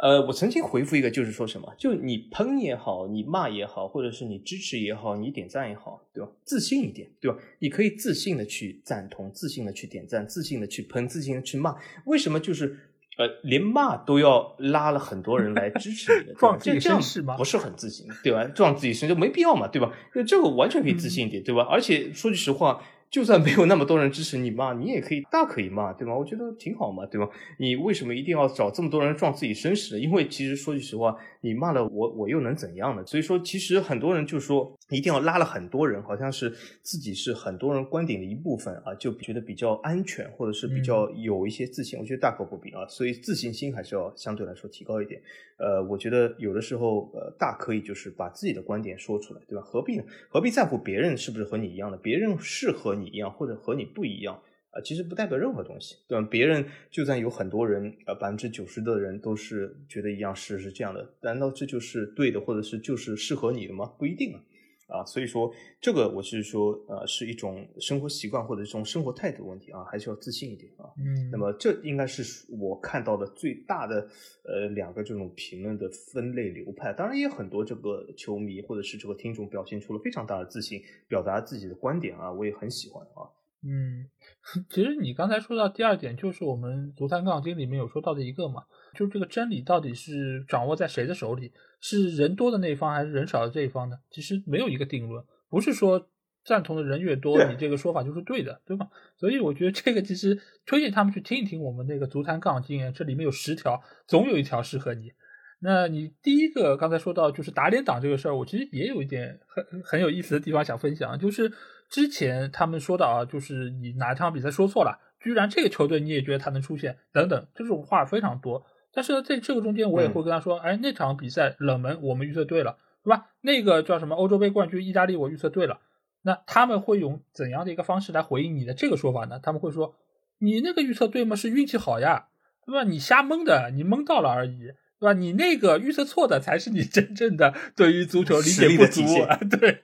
呃，我曾经回复一个，就是说什么，就你喷也好，你骂也好，或者是你支持也好，你点赞也好，对吧？自信一点，对吧？你可以自信的去赞同，自信的去点赞，自信的去喷，自信的去骂。为什么就是呃，连骂都要拉了很多人来支持你的，*laughs* 撞自己身是吗？不是很自信，对吧？撞自己身就没必要嘛，对吧？这个完全可以自信一点，对吧？而且说句实话。就算没有那么多人支持你骂，你也可以大可以骂，对吗？我觉得挺好嘛，对吧？你为什么一定要找这么多人撞自己身世呢？因为其实说句实话，你骂了我，我又能怎样呢？所以说，其实很多人就说一定要拉了很多人，好像是自己是很多人观点的一部分啊，就觉得比较安全，或者是比较有一些自信。我觉得大可不必啊，所以自信心还是要相对来说提高一点。呃，我觉得有的时候呃，大可以就是把自己的观点说出来，对吧？何必呢？何必在乎别人是不是和你一样的？别人是和你一样，或者和你不一样啊，其实不代表任何东西，对吧？别人就算有很多人，呃，百分之九十的人都是觉得一样是是这样的，难道这就是对的，或者是就是适合你的吗？不一定啊。啊，所以说这个我是说，呃，是一种生活习惯或者这种生活态度问题啊，还是要自信一点啊。嗯，那么这应该是我看到的最大的呃两个这种评论的分类流派。当然也有很多这个球迷或者是这个听众表现出了非常大的自信，表达自己的观点啊，我也很喜欢啊。嗯，*laughs* 其实你刚才说到第二点，就是我们足坛杠精里面有说到的一个嘛，就是这个真理到底是掌握在谁的手里？是人多的那一方还是人少的这一方呢？其实没有一个定论，不是说赞同的人越多，你这个说法就是对的，对吧？所以我觉得这个其实推荐他们去听一听我们那个足坛杠精，这里面有十条，总有一条适合你。那你第一个刚才说到就是打脸党这个事儿，我其实也有一点很很有意思的地方想分享，就是之前他们说到啊，就是你哪场比赛说错了，居然这个球队你也觉得他能出现，等等，这种话非常多。但是在这个中间，我也会跟他说，哎，那场比赛冷门，我们预测对了，是吧？那个叫什么欧洲杯冠军意大利，我预测对了。那他们会用怎样的一个方式来回应你的这个说法呢？他们会说，你那个预测对吗？是运气好呀，对吧？你瞎蒙的，你蒙到了而已，对吧？你那个预测错的才是你真正的对于足球理解不足啊！*laughs* 对，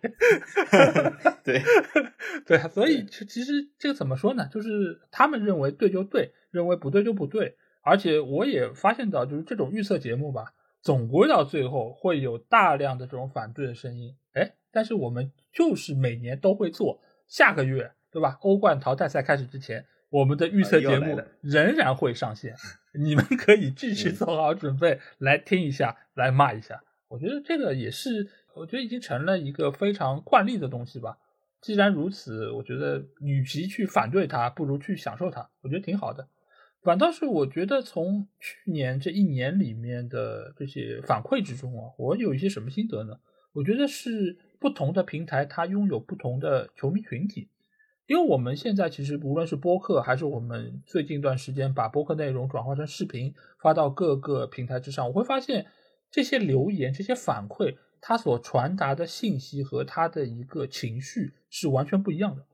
对，对，所以其实这个怎么说呢？就是他们认为对就对，认为不对就不对。而且我也发现到，就是这种预测节目吧，总归到最后会有大量的这种反对的声音。哎，但是我们就是每年都会做，下个月对吧？欧冠淘汰赛开始之前，我们的预测节目仍然会上线，*laughs* 你们可以继续做好准备来听一下，来骂一下。我觉得这个也是，我觉得已经成了一个非常惯例的东西吧。既然如此，我觉得与其去反对它，不如去享受它，我觉得挺好的。反倒是我觉得从去年这一年里面的这些反馈之中啊，我有一些什么心得呢？我觉得是不同的平台它拥有不同的球迷群体，因为我们现在其实无论是播客还是我们最近一段时间把播客内容转化成视频发到各个平台之上，我会发现这些留言、这些反馈，它所传达的信息和它的一个情绪是完全不一样的。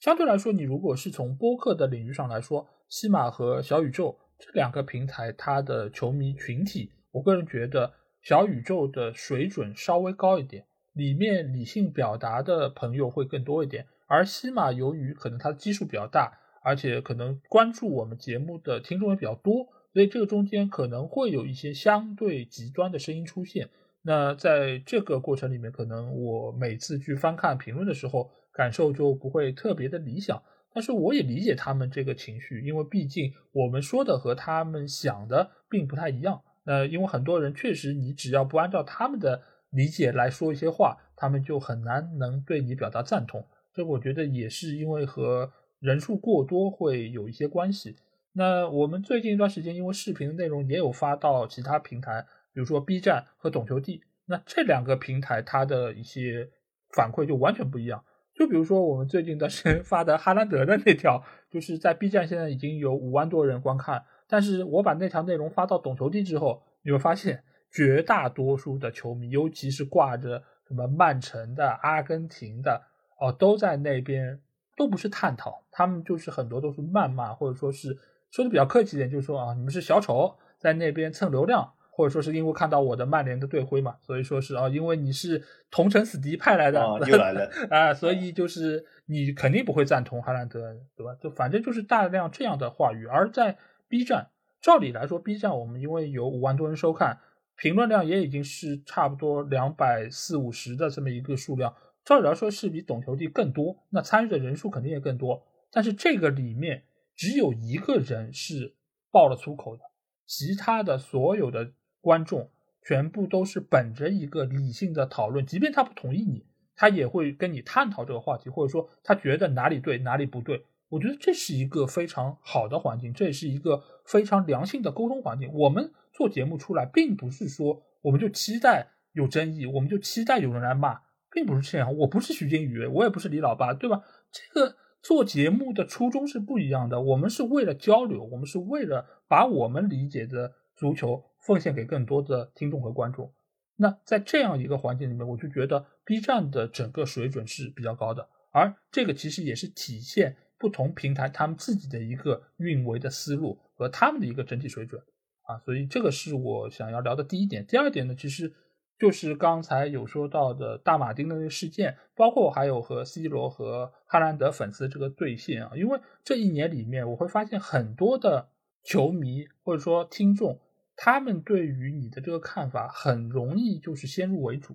相对来说，你如果是从播客的领域上来说，西马和小宇宙这两个平台，它的球迷群体，我个人觉得小宇宙的水准稍微高一点，里面理性表达的朋友会更多一点。而西马由于可能它的基数比较大，而且可能关注我们节目的听众也比较多，所以这个中间可能会有一些相对极端的声音出现。那在这个过程里面，可能我每次去翻看评论的时候，感受就不会特别的理想。但是我也理解他们这个情绪，因为毕竟我们说的和他们想的并不太一样。呃，因为很多人确实，你只要不按照他们的理解来说一些话，他们就很难能对你表达赞同。这我觉得也是因为和人数过多会有一些关系。那我们最近一段时间，因为视频的内容也有发到其他平台，比如说 B 站和懂球帝，那这两个平台它的一些反馈就完全不一样。就比如说我们最近的是 *laughs* 发的哈兰德的那条，就是在 B 站现在已经有五万多人观看，但是我把那条内容发到懂球帝之后，你会发现绝大多数的球迷，尤其是挂着什么曼城的、阿根廷的，哦，都在那边，都不是探讨，他们就是很多都是谩骂，或者说是说的比较客气一点，就是说啊，你们是小丑，在那边蹭流量。或者说是因为看到我的曼联的队徽嘛，所以说是啊，因为你是同城死敌派来的，*laughs* 又来了啊，所以就是你肯定不会赞同哈兰德，对吧？就反正就是大量这样的话语。而在 B 站，照理来说，B 站我们因为有五万多人收看，评论量也已经是差不多两百四五十的这么一个数量，照理来说是比懂球帝更多，那参与的人数肯定也更多。但是这个里面只有一个人是爆了粗口的，其他的所有的观众全部都是本着一个理性的讨论，即便他不同意你，他也会跟你探讨这个话题，或者说他觉得哪里对哪里不对。我觉得这是一个非常好的环境，这也是一个非常良性的沟通环境。我们做节目出来，并不是说我们就期待有争议，我们就期待有人来骂，并不是这样。我不是徐金宇，我也不是李老八，对吧？这个做节目的初衷是不一样的。我们是为了交流，我们是为了把我们理解的足球奉献给更多的听众和观众。那在这样一个环境里面，我就觉得 B 站的整个水准是比较高的，而这个其实也是体现。不同平台他们自己的一个运维的思路和他们的一个整体水准啊，所以这个是我想要聊的第一点。第二点呢，其实就是刚才有说到的大马丁的那个事件，包括还有和 C 罗和哈兰德粉丝这个对线啊，因为这一年里面我会发现很多的球迷或者说听众，他们对于你的这个看法很容易就是先入为主，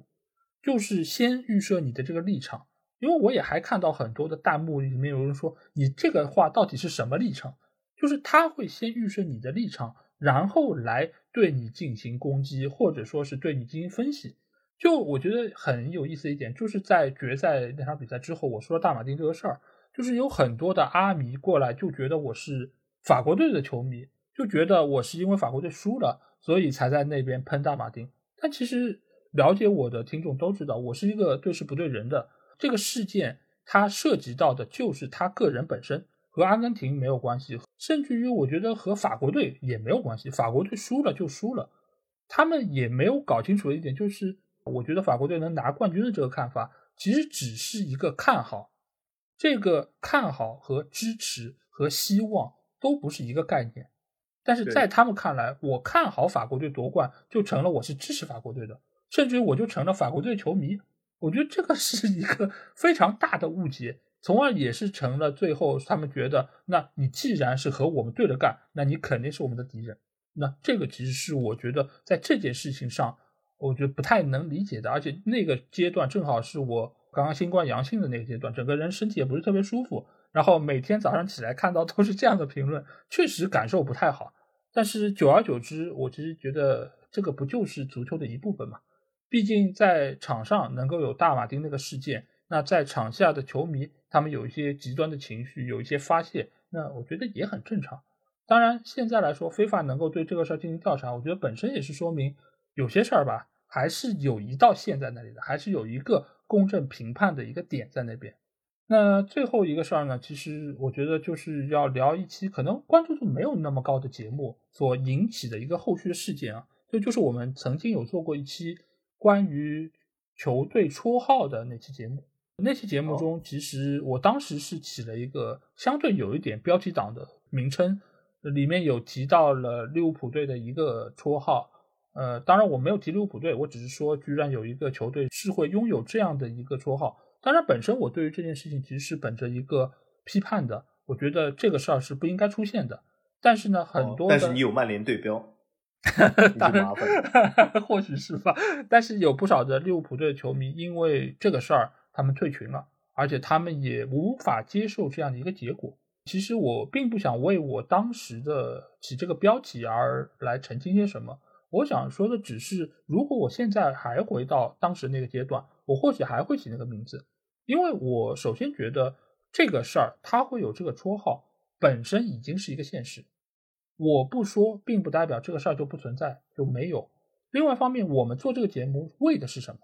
就是先预设你的这个立场。因为我也还看到很多的弹幕里面有人说你这个话到底是什么立场？就是他会先预设你的立场，然后来对你进行攻击，或者说是对你进行分析。就我觉得很有意思一点，就是在决赛那场比赛之后，我说了大马丁这个事儿，就是有很多的阿迷过来就觉得我是法国队的球迷，就觉得我是因为法国队输了，所以才在那边喷大马丁。但其实了解我的听众都知道，我是一个对事不对人的。这个事件它涉及到的就是他个人本身，和阿根廷没有关系，甚至于我觉得和法国队也没有关系。法国队输了就输了，他们也没有搞清楚的一点就是，我觉得法国队能拿冠军的这个看法，其实只是一个看好。这个看好和支持和希望都不是一个概念，但是在他们看来，我看好法国队夺冠，就成了我是支持法国队的，甚至于我就成了法国队球迷。我觉得这个是一个 *laughs* 非常大的误解，从而也是成了最后他们觉得，那你既然是和我们对着干，那你肯定是我们的敌人。那这个其实是我觉得在这件事情上，我觉得不太能理解的。而且那个阶段正好是我刚刚新冠阳性的那个阶段，整个人身体也不是特别舒服，然后每天早上起来看到都是这样的评论，确实感受不太好。但是久而久之，我其实觉得这个不就是足球的一部分嘛。毕竟在场上能够有大马丁那个事件，那在场下的球迷他们有一些极端的情绪，有一些发泄，那我觉得也很正常。当然，现在来说，非法能够对这个事儿进行调查，我觉得本身也是说明有些事儿吧，还是有一道线在那里的，还是有一个公正评判的一个点在那边。那最后一个事儿呢，其实我觉得就是要聊一期可能关注度没有那么高的节目所引起的一个后续的事件啊，这就是我们曾经有做过一期。关于球队绰号的那期节目，那期节目中，其实我当时是起了一个相对有一点标题党的名称，里面有提到了利物浦队的一个绰号。呃，当然我没有提利物浦队，我只是说，居然有一个球队是会拥有这样的一个绰号。当然，本身我对于这件事情其实是本着一个批判的，我觉得这个事儿是不应该出现的。但是呢，很多但是你有曼联对标。*laughs* 当然，*laughs* 或许是吧。但是有不少的利物浦队的球迷因为这个事儿，他们退群了，而且他们也无法接受这样的一个结果。其实我并不想为我当时的起这个标题而来澄清些什么。我想说的只是，如果我现在还回到当时那个阶段，我或许还会起那个名字，因为我首先觉得这个事儿它会有这个绰号本身已经是一个现实。我不说，并不代表这个事儿就不存在，就没有。另外一方面，我们做这个节目为的是什么？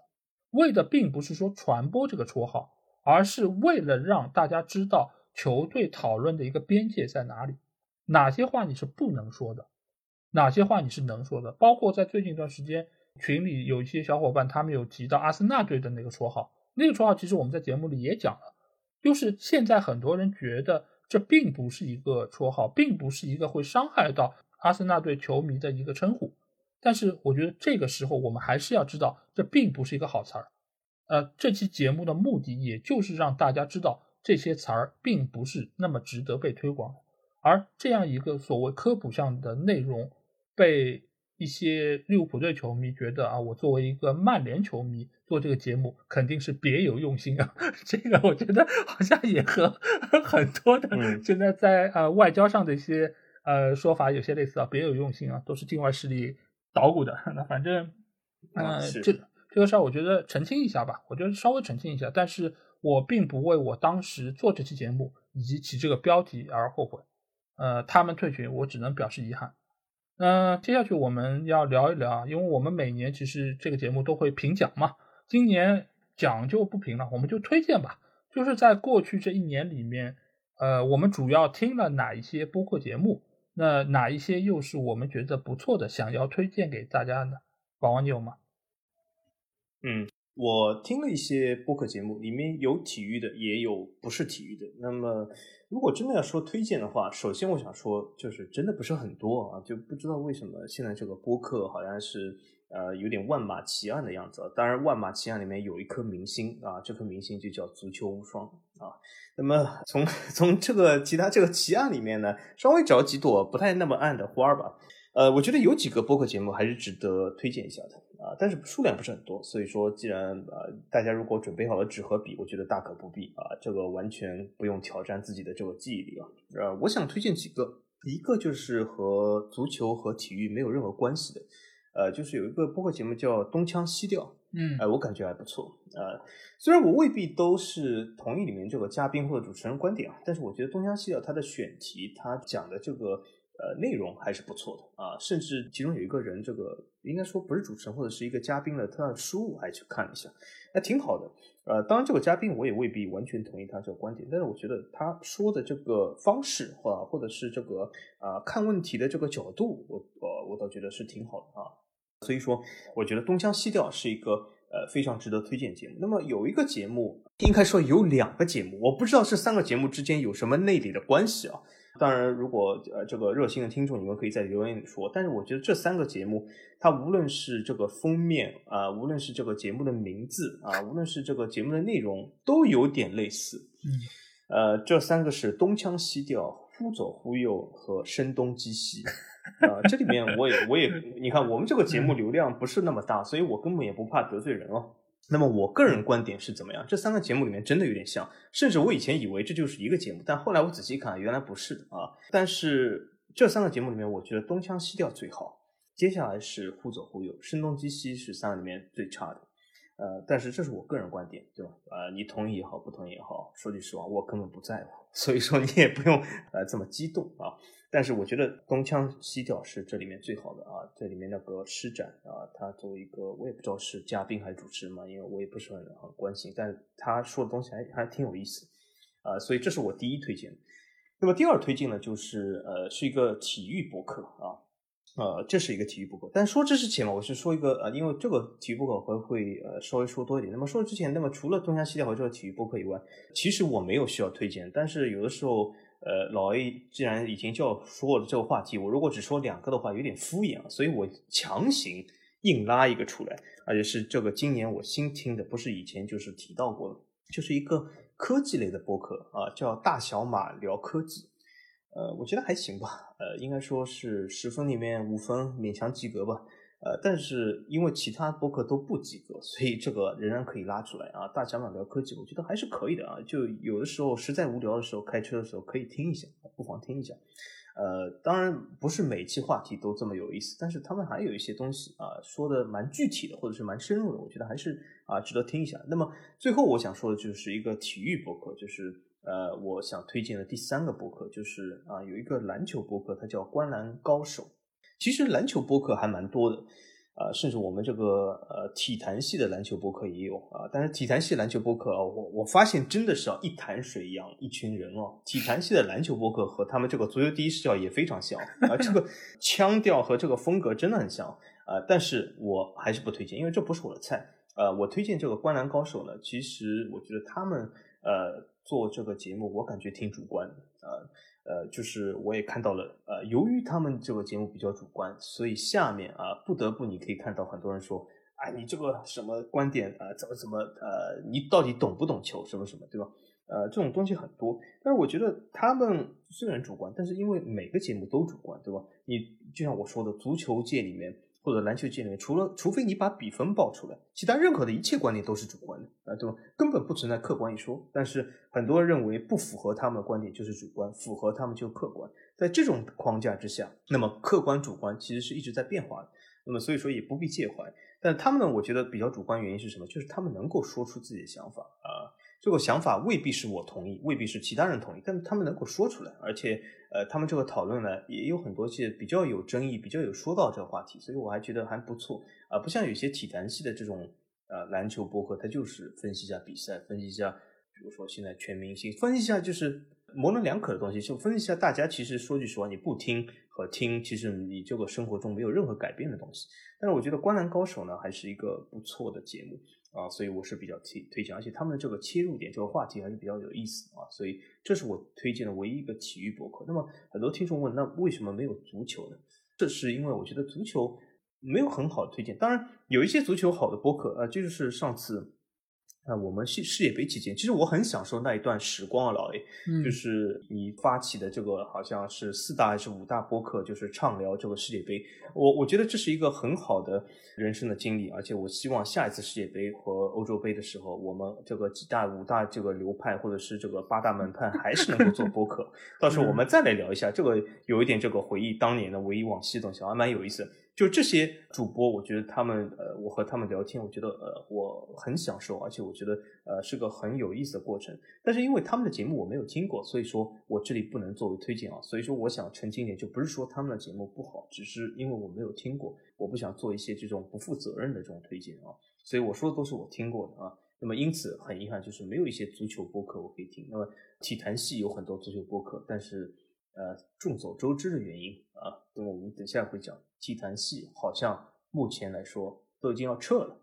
为的并不是说传播这个绰号，而是为了让大家知道球队讨论的一个边界在哪里，哪些话你是不能说的，哪些话你是能说的。包括在最近一段时间，群里有一些小伙伴，他们有提到阿森纳队的那个绰号，那个绰号其实我们在节目里也讲了，就是现在很多人觉得。这并不是一个绰号，并不是一个会伤害到阿森纳队球迷的一个称呼。但是，我觉得这个时候我们还是要知道，这并不是一个好词儿。呃，这期节目的目的也就是让大家知道这些词儿并不是那么值得被推广。而这样一个所谓科普项的内容，被一些利物浦队球迷觉得啊，我作为一个曼联球迷做这个节目肯定是别有用心啊。*laughs* 这个我觉得好像也和很多的现在在呃外交上的一些呃说法有些类似啊，别有用心啊，都是境外势力捣鼓的。*laughs* 那反正呃这这个事儿，我觉得澄清一下吧，我觉得稍微澄清一下，但是我并不为我当时做这期节目以及起这个标题而后悔。呃，他们退群，我只能表示遗憾。那接下去我们要聊一聊，因为我们每年其实这个节目都会评奖嘛。今年奖就不评了，我们就推荐吧。就是在过去这一年里面，呃，我们主要听了哪一些播客节目？那哪一些又是我们觉得不错的，想要推荐给大家的？宝宝，你有吗？嗯，我听了一些播客节目，里面有体育的，也有不是体育的。那么。如果真的要说推荐的话，首先我想说，就是真的不是很多啊，就不知道为什么现在这个播客好像是呃有点万马齐喑的样子。当然，万马齐喑里面有一颗明星啊，这颗明星就叫足球无双啊。那么从 *laughs* 从这个其他这个奇案里面呢，稍微找几朵不太那么暗的花吧。呃，我觉得有几个播客节目还是值得推荐一下的啊，但是数量不是很多，所以说既然呃大家如果准备好了纸和笔，我觉得大可不必啊，这个完全不用挑战自己的这个记忆力啊。呃，我想推荐几个，一个就是和足球和体育没有任何关系的，呃，就是有一个播客节目叫东腔西调，嗯，呃，我感觉还不错，呃，虽然我未必都是同意里面这个嘉宾或者主持人观点啊，但是我觉得东腔西调它的选题，它讲的这个。呃，内容还是不错的啊，甚至其中有一个人，这个应该说不是主持人或者是一个嘉宾了，他的书我还去看了一下，还挺好的。呃，当然这个嘉宾我也未必完全同意他这个观点，但是我觉得他说的这个方式或或者是这个啊看问题的这个角度，我我我倒觉得是挺好的啊。所以说，我觉得东腔西调是一个呃非常值得推荐节目。那么有一个节目，应该说有两个节目，我不知道这三个节目之间有什么内里的关系啊。当然，如果呃这个热心的听众，你们可以在留言里说。但是我觉得这三个节目，它无论是这个封面啊，无论是这个节目的名字啊，无论是这个节目的内容，都有点类似。嗯，呃，这三个是东腔西调、忽左忽右和声东击西。啊，这里面我也我也，你看我们这个节目流量不是那么大，所以我根本也不怕得罪人哦。那么我个人观点是怎么样？这三个节目里面真的有点像，甚至我以前以为这就是一个节目，但后来我仔细看，原来不是啊。但是这三个节目里面，我觉得东腔西调最好，接下来是忽左忽右，声东击西是三个里面最差的。呃，但是这是我个人观点，对吧？呃，你同意也好，不同意也好，说句实话，我根本不在乎，所以说你也不用呃这么激动啊。但是我觉得东腔西调是这里面最好的啊，这里面那个施展啊，他作为一个我也不知道是嘉宾还是主持人嘛，因为我也不是很很关心，但是他说的东西还还挺有意思，啊，所以这是我第一推荐。那么第二推荐呢，就是呃是一个体育博客啊，呃这是一个体育博客。但说这之前嘛，我是说一个呃，因为这个体育博客会会呃稍微说多一点。那么说之前，那么除了东腔西调和这个体育博客以外，其实我没有需要推荐，但是有的时候。呃，老 A 既然已经叫说了这个话题，我如果只说两个的话，有点敷衍啊，所以我强行硬拉一个出来，而且是这个今年我新听的，不是以前就是提到过的，就是一个科技类的播客啊，叫大小马聊科技，呃，我觉得还行吧，呃，应该说是十分里面五分勉强及格吧。呃，但是因为其他播客都不及格，所以这个仍然可以拉出来啊。大小马聊科技，我觉得还是可以的啊。就有的时候实在无聊的时候，开车的时候可以听一下，不妨听一下。呃，当然不是每期话题都这么有意思，但是他们还有一些东西啊，说的蛮具体的，或者是蛮深入的，我觉得还是啊值得听一下。那么最后我想说的就是一个体育博客，就是呃，我想推荐的第三个博客就是啊，有一个篮球博客，它叫《观篮高手》。其实篮球播客还蛮多的，啊，甚至我们这个呃体坛系的篮球播客也有啊。但是体坛系篮球播客啊，我我发现真的是啊一潭水一样一群人哦。体坛系的篮球播客和他们这个足球第一视角也非常像啊，这个腔调和这个风格真的很像啊。但是我还是不推荐，因为这不是我的菜。呃，我推荐这个观澜高手呢，其实我觉得他们呃做这个节目，我感觉挺主观的啊。呃，就是我也看到了，呃，由于他们这个节目比较主观，所以下面啊，不得不你可以看到很多人说，哎，你这个什么观点啊，怎么怎么，呃，你到底懂不懂球，什么什么，对吧？呃，这种东西很多。但是我觉得他们虽然主观，但是因为每个节目都主观，对吧？你就像我说的，足球界里面。或者篮球界里面，除了除非你把比分报出来，其他任何的一切观点都是主观的啊，对吧？根本不存在客观一说。但是很多人认为不符合他们的观点就是主观，符合他们就客观。在这种框架之下，那么客观主观其实是一直在变化的。那么所以说也不必介怀。但他们呢，我觉得比较主观原因是什么？就是他们能够说出自己的想法啊。这个想法未必是我同意，未必是其他人同意，但他们能够说出来，而且，呃，他们这个讨论呢，也有很多些比较有争议、比较有说到这个话题，所以我还觉得还不错啊，不像有些体坛系的这种呃篮球博客，他就是分析一下比赛，分析一下，比如说现在全明星，分析一下就是模棱两可的东西，就分析一下大家其实说句实话，你不听和听，其实你这个生活中没有任何改变的东西。但是我觉得《灌篮高手》呢，还是一个不错的节目。啊，所以我是比较推推荐，而且他们的这个切入点，这个话题还是比较有意思啊，所以这是我推荐的唯一一个体育博客。那么很多听众问，那为什么没有足球呢？这是因为我觉得足球没有很好的推荐。当然有一些足球好的博客，呃，这就是上次。那我们世世界杯期间，其实我很享受那一段时光啊，老 A，嗯。就是你发起的这个好像是四大还是五大播客，就是畅聊这个世界杯。我我觉得这是一个很好的人生的经历，而且我希望下一次世界杯和欧洲杯的时候，我们这个几大五大这个流派或者是这个八大门派还是能够做播客，*laughs* 到时候我们再来聊一下这个有一点这个回忆当年的回忆往昔的东西，还蛮有意思。就这些主播，我觉得他们，呃，我和他们聊天，我觉得，呃，我很享受，而且我觉得，呃，是个很有意思的过程。但是因为他们的节目我没有听过，所以说我这里不能作为推荐啊。所以说，我想澄清一点，就不是说他们的节目不好，只是因为我没有听过，我不想做一些这种不负责任的这种推荐啊。所以我说的都是我听过的啊。那么因此很遗憾，就是没有一些足球播客我可以听。那么体坛系有很多足球播客，但是。呃，众所周知的原因啊，那么我们等下会讲，体坛系好像目前来说都已经要撤了，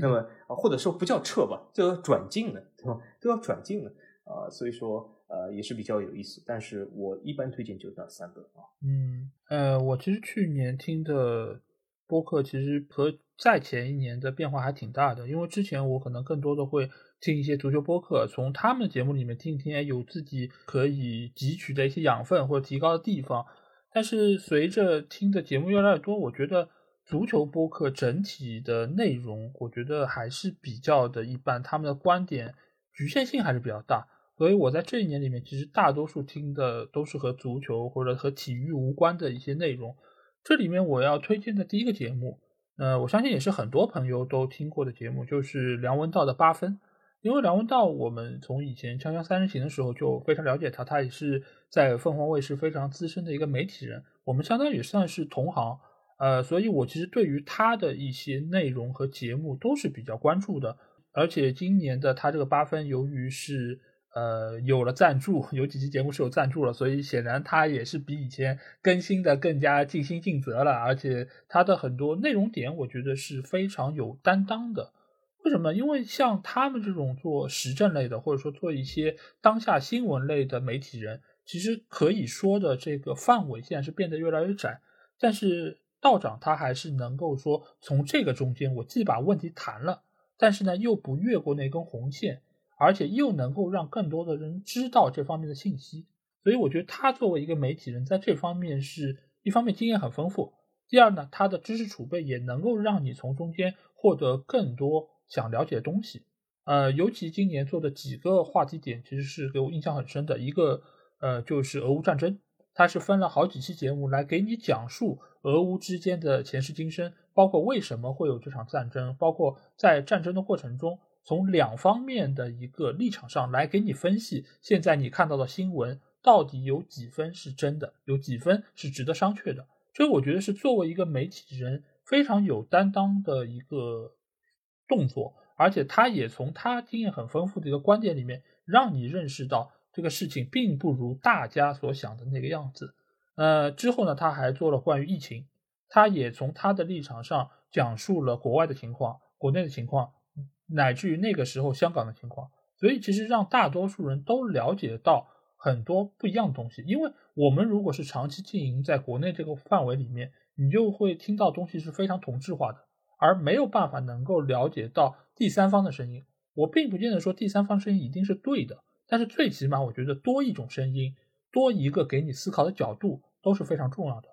那么啊，或者说不叫撤吧，就要转进了，对吧？都要转进了啊，所以说呃也是比较有意思。但是我一般推荐就那三个啊。嗯，呃，我其实去年听的播客，其实和在前一年的变化还挺大的，因为之前我可能更多的会。听一些足球播客，从他们的节目里面听一听，有自己可以汲取的一些养分或者提高的地方。但是随着听的节目越来越多，我觉得足球播客整体的内容，我觉得还是比较的一般，他们的观点局限性还是比较大。所以我在这一年里面，其实大多数听的都是和足球或者和体育无关的一些内容。这里面我要推荐的第一个节目，呃，我相信也是很多朋友都听过的节目，就是梁文道的八分。因为梁文道，我们从以前《锵锵三人行》的时候就非常了解他，他也是在凤凰卫视非常资深的一个媒体人，我们相当于算是同行，呃，所以我其实对于他的一些内容和节目都是比较关注的。而且今年的他这个八分，由于是呃有了赞助，有几期节目是有赞助了，所以显然他也是比以前更新的更加尽心尽责了，而且他的很多内容点，我觉得是非常有担当的。为什么？因为像他们这种做时政类的，或者说做一些当下新闻类的媒体人，其实可以说的这个范围现在是变得越来越窄。但是道长他还是能够说，从这个中间，我既把问题谈了，但是呢又不越过那根红线，而且又能够让更多的人知道这方面的信息。所以我觉得他作为一个媒体人，在这方面是一方面经验很丰富，第二呢，他的知识储备也能够让你从中间获得更多。想了解的东西，呃，尤其今年做的几个话题点，其实是给我印象很深的。一个，呃，就是俄乌战争，它是分了好几期节目来给你讲述俄乌之间的前世今生，包括为什么会有这场战争，包括在战争的过程中，从两方面的一个立场上来给你分析，现在你看到的新闻到底有几分是真的，有几分是值得商榷的。这我觉得是作为一个媒体人非常有担当的一个。动作，而且他也从他经验很丰富的一个观点里面，让你认识到这个事情并不如大家所想的那个样子。呃，之后呢，他还做了关于疫情，他也从他的立场上讲述了国外的情况、国内的情况，乃至于那个时候香港的情况。所以，其实让大多数人都了解到很多不一样的东西。因为我们如果是长期经营在国内这个范围里面，你就会听到东西是非常同质化的。而没有办法能够了解到第三方的声音，我并不见得说第三方声音一定是对的，但是最起码我觉得多一种声音，多一个给你思考的角度都是非常重要的。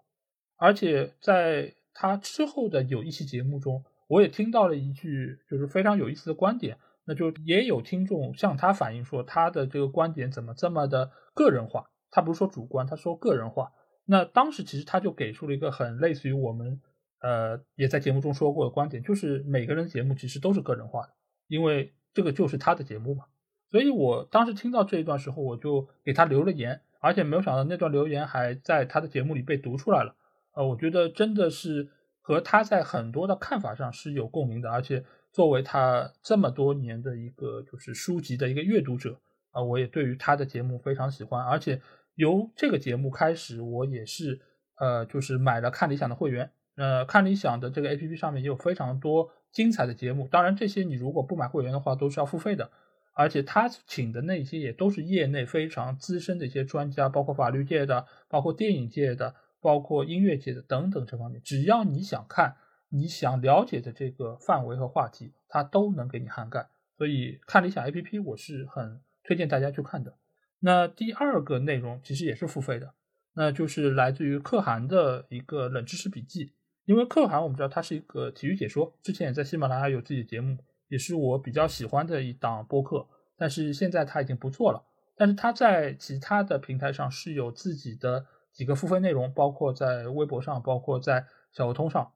而且在他之后的有一期节目中，我也听到了一句就是非常有意思的观点，那就也有听众向他反映说他的这个观点怎么这么的个人化？他不是说主观，他说个人化。那当时其实他就给出了一个很类似于我们呃也在节目中说过的观点，就是每个人的节目其实都是个人化的，因为这个就是他的节目嘛。所以我当时听到这一段时候，我就给他留了言，而且没有想到那段留言还在他的节目里被读出来了。呃，我觉得真的是和他在很多的看法上是有共鸣的，而且作为他这么多年的一个就是书籍的一个阅读者啊，我也对于他的节目非常喜欢，而且由这个节目开始，我也是呃就是买了看理想的会员，呃看理想的这个 A P P 上面也有非常多精彩的节目，当然这些你如果不买会员的话都是要付费的，而且他请的那些也都是业内非常资深的一些专家，包括法律界的，包括电影界的。包括音乐界的等等这方面，只要你想看，你想了解的这个范围和话题，它都能给你涵盖。所以看理想 A P P，我是很推荐大家去看的。那第二个内容其实也是付费的，那就是来自于可汗的一个冷知识笔记。因为可汗我们知道他是一个体育解说，之前也在喜马拉雅有自己的节目，也是我比较喜欢的一档播客。但是现在他已经不做了，但是他在其他的平台上是有自己的。几个付费内容，包括在微博上，包括在小鹅通上。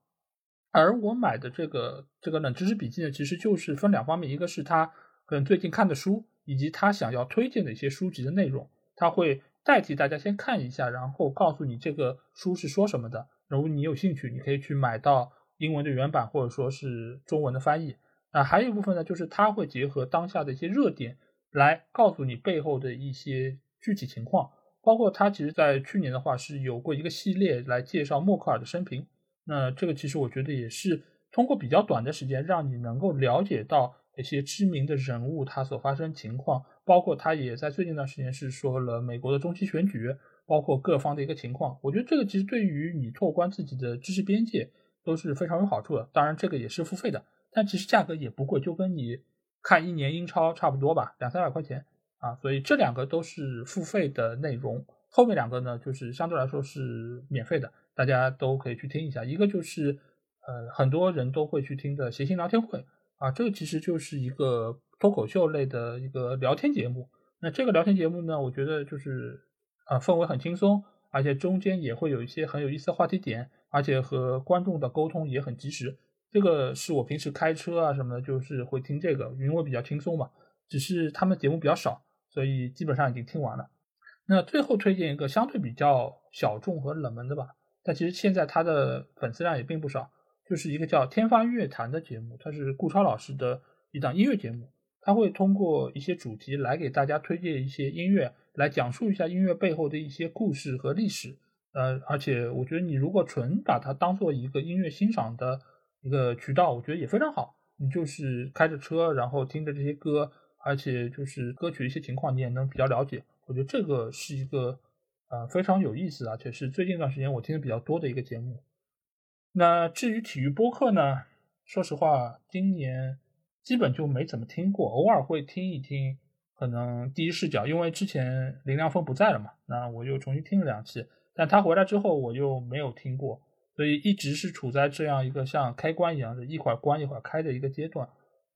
而我买的这个这个冷知识笔记呢，其实就是分两方面，一个是他可能最近看的书，以及他想要推荐的一些书籍的内容，他会代替大家先看一下，然后告诉你这个书是说什么的。如果你有兴趣，你可以去买到英文的原版，或者说是中文的翻译。啊，还有一部分呢，就是他会结合当下的一些热点，来告诉你背后的一些具体情况。包括他其实，在去年的话是有过一个系列来介绍默克尔的生平。那这个其实我觉得也是通过比较短的时间，让你能够了解到一些知名的人物他所发生情况。包括他也在最近一段时间是说了美国的中期选举，包括各方的一个情况。我觉得这个其实对于你拓宽自己的知识边界都是非常有好处的。当然，这个也是付费的，但其实价格也不贵，就跟你看一年英超差不多吧，两三百块钱。啊，所以这两个都是付费的内容，后面两个呢，就是相对来说是免费的，大家都可以去听一下。一个就是，呃，很多人都会去听的谐星聊天会啊，这个其实就是一个脱口秀类的一个聊天节目。那这个聊天节目呢，我觉得就是啊，氛围很轻松，而且中间也会有一些很有意思的话题点，而且和观众的沟通也很及时。这个是我平时开车啊什么的，就是会听这个，因为比较轻松嘛。只是他们节目比较少。所以基本上已经听完了。那最后推荐一个相对比较小众和冷门的吧，但其实现在他的粉丝量也并不少，就是一个叫《天发乐坛》的节目，它是顾超老师的一档音乐节目，他会通过一些主题来给大家推荐一些音乐，来讲述一下音乐背后的一些故事和历史。呃，而且我觉得你如果纯把它当做一个音乐欣赏的一个渠道，我觉得也非常好。你就是开着车，然后听着这些歌。而且就是歌曲的一些情况，你也能比较了解。我觉得这个是一个呃非常有意思，而且是最近一段时间我听的比较多的一个节目。那至于体育播客呢，说实话，今年基本就没怎么听过，偶尔会听一听，可能第一视角，因为之前林良峰不在了嘛，那我又重新听了两期，但他回来之后我又没有听过，所以一直是处在这样一个像开关一样的，一会儿关一会儿开的一个阶段。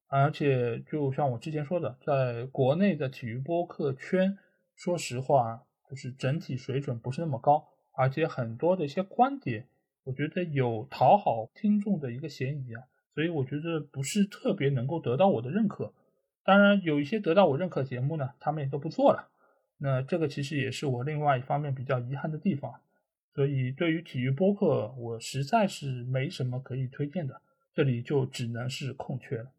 而且，就像我之前说的，在国内的体育播客圈，说实话，就是整体水准不是那么高，而且很多的一些观点，我觉得有讨好听众的一个嫌疑啊，所以我觉得不是特别能够得到我的认可。当然，有一些得到我认可节目呢，他们也都不做了。那这个其实也是我另外一方面比较遗憾的地方。所以，对于体育播客，我实在是没什么可以推荐的，这里就只能是空缺了。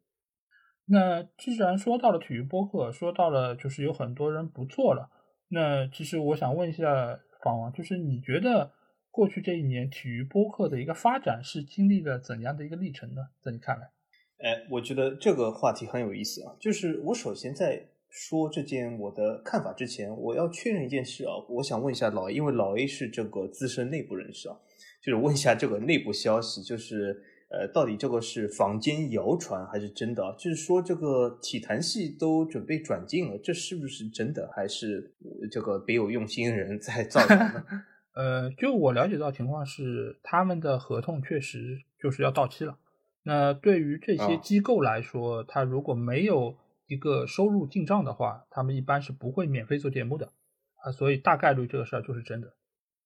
那既然说到了体育播客，说到了就是有很多人不做了，那其实我想问一下访王，就是你觉得过去这一年体育播客的一个发展是经历了怎样的一个历程呢？在你看来？哎，我觉得这个话题很有意思啊。就是我首先在说这件我的看法之前，我要确认一件事啊。我想问一下老 A，因为老 A 是这个资深内部人士啊，就是问一下这个内部消息，就是。呃，到底这个是坊间谣传还是真的啊？就是说这个体坛系都准备转进了，这是不是真的？还是这个别有用心人在 *laughs* 造谣呢？呃，就我了解到情况是，他们的合同确实就是要到期了。那对于这些机构来说，他如果没有一个收入进账的话，他们一般是不会免费做节目的啊。所以大概率这个事儿就是真的。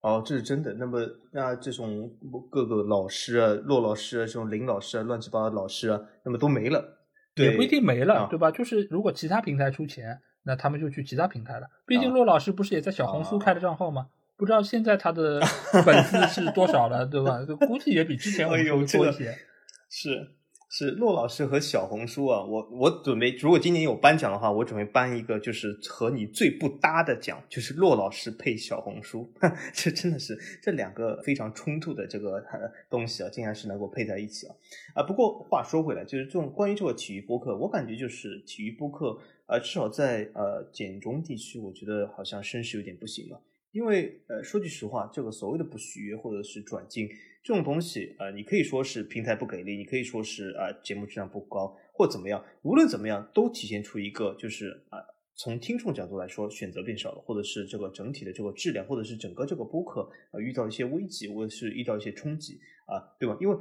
哦，这是真的。那么，那这种各个老师啊，骆老师啊，这种林老师啊，乱七八糟的老师啊，那么都没了。也不一定没了，对吧？就是如果其他平台出钱，那他们就去其他平台了。毕竟骆老师不是也在小红书开的账号吗？不知道现在他的粉丝是多少了，对吧？*laughs* 估计也比之前我们多一些。是。是骆老师和小红书啊，我我准备，如果今年有颁奖的话，我准备颁一个就是和你最不搭的奖，就是骆老师配小红书，*laughs* 这真的是这两个非常冲突的这个东西啊，竟然是能够配在一起啊啊！不过话说回来，就是这种关于这个体育播客，我感觉就是体育播客啊，至少在呃简中地区，我觉得好像声势有点不行了，因为呃说句实话，这个所谓的不续约或者是转进。这种东西啊，你可以说是平台不给力，你可以说是啊节目质量不高，或怎么样。无论怎么样，都体现出一个就是啊，从听众角度来说，选择变少了，或者是这个整体的这个质量，或者是整个这个播客啊遇到一些危机，或者是遇到一些冲击啊，对吧？因为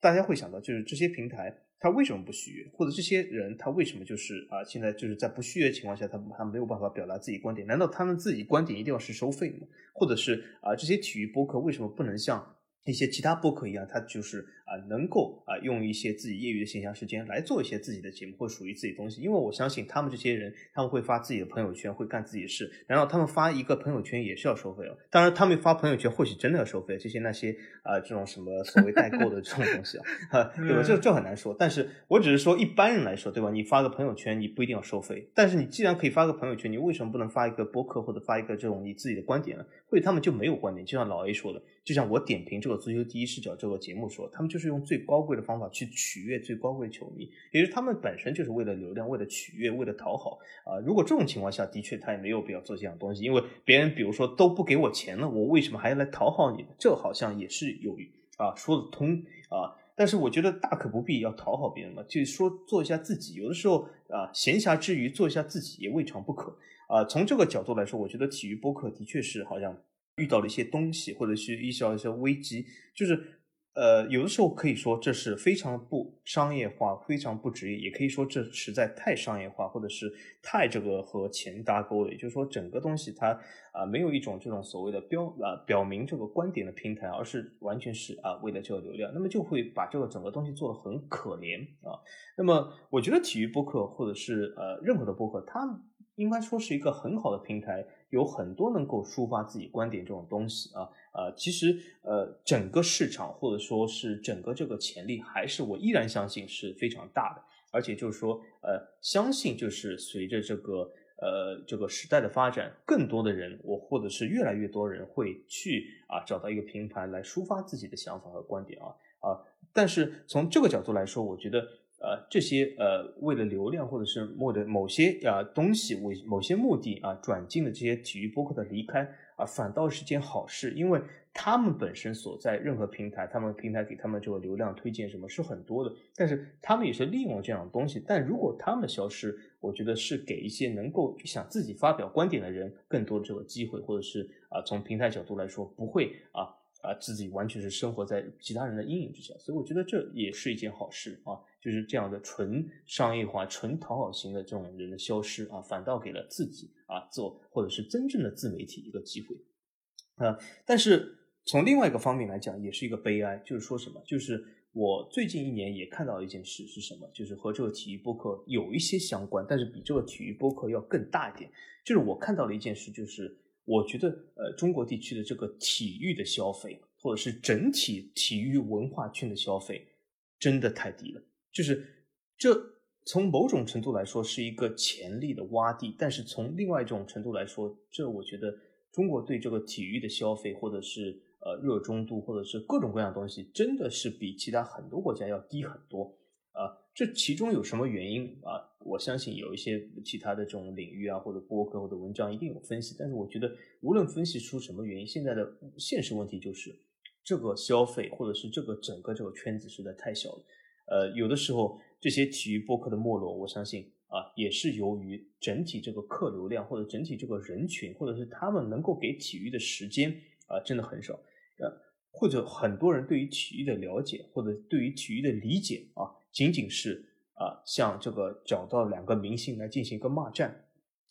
大家会想到，就是这些平台它为什么不续约，或者这些人他为什么就是啊现在就是在不续约情况下，他他没有办法表达自己观点？难道他们自己观点一定要是收费吗？或者是啊这些体育播客为什么不能像？一些其他播客一样，他就是啊，能够啊，用一些自己业余的闲暇时间来做一些自己的节目或属于自己东西。因为我相信他们这些人，他们会发自己的朋友圈，会干自己的事。然后他们发一个朋友圈也是要收费了？当然，他们发朋友圈或许真的要收费。这些那些啊，这种什么所谓代购的 *laughs* 这种东西啊，对吧？这这很难说。但是我只是说一般人来说，对吧？你发个朋友圈，你不一定要收费。但是你既然可以发个朋友圈，你为什么不能发一个播客或者发一个这种你自己的观点呢？或者他们就没有观点？就像老 A 说的。就像我点评这个足球第一视角这个节目说，他们就是用最高贵的方法去取悦最高贵的球迷，也就是他们本身就是为了流量、为了取悦、为了讨好啊。如果这种情况下的确他也没有必要做这样东西，因为别人比如说都不给我钱了，我为什么还要来讨好你？这好像也是有啊说得通啊。但是我觉得大可不必要讨好别人嘛，就是说做一下自己，有的时候啊闲暇之余做一下自己也未尝不可啊。从这个角度来说，我觉得体育播客的确是好像。遇到了一些东西，或者是遇到一些危机，就是，呃，有的时候可以说这是非常不商业化，非常不职业，也可以说这实在太商业化，或者是太这个和钱搭钩了。也就是说，整个东西它啊没有一种这种所谓的标啊表明这个观点的平台，而是完全是啊为了这个流量，那么就会把这个整个东西做得很可怜啊。那么我觉得体育播客或者是呃任何的播客，它应该说是一个很好的平台。有很多能够抒发自己观点这种东西啊，呃，其实呃，整个市场或者说是整个这个潜力，还是我依然相信是非常大的。而且就是说，呃，相信就是随着这个呃这个时代的发展，更多的人，我或者是越来越多人会去啊找到一个平台来抒发自己的想法和观点啊啊。但是从这个角度来说，我觉得。呃，这些呃，为了流量或者是为了某些啊东西为某些目的啊转进的这些体育播客的离开啊，反倒是件好事，因为他们本身所在任何平台，他们平台给他们这个流量推荐什么是很多的，但是他们也是利用这样的东西。但如果他们消失，我觉得是给一些能够想自己发表观点的人更多的这个机会，或者是啊从平台角度来说不会啊啊自己完全是生活在其他人的阴影之下，所以我觉得这也是一件好事啊。就是这样的纯商业化、纯讨好型的这种人的消失啊，反倒给了自己啊做或者是真正的自媒体一个机会啊。但是从另外一个方面来讲，也是一个悲哀，就是说什么？就是我最近一年也看到一件事是什么？就是和这个体育播客有一些相关，但是比这个体育播客要更大一点。就是我看到了一件事，就是我觉得呃中国地区的这个体育的消费，或者是整体体育文化圈的消费，真的太低了。就是这从某种程度来说是一个潜力的洼地，但是从另外一种程度来说，这我觉得中国对这个体育的消费，或者是呃热衷度，或者是各种各样的东西，真的是比其他很多国家要低很多。这其中有什么原因啊？我相信有一些其他的这种领域啊，或者博客或者文章一定有分析，但是我觉得无论分析出什么原因，现在的现实问题就是这个消费或者是这个整个这个圈子实在太小了。呃，有的时候这些体育播客的没落，我相信啊，也是由于整体这个客流量或者整体这个人群，或者是他们能够给体育的时间啊，真的很少。呃，或者很多人对于体育的了解或者对于体育的理解啊，仅仅是啊，像这个找到两个明星来进行一个骂战。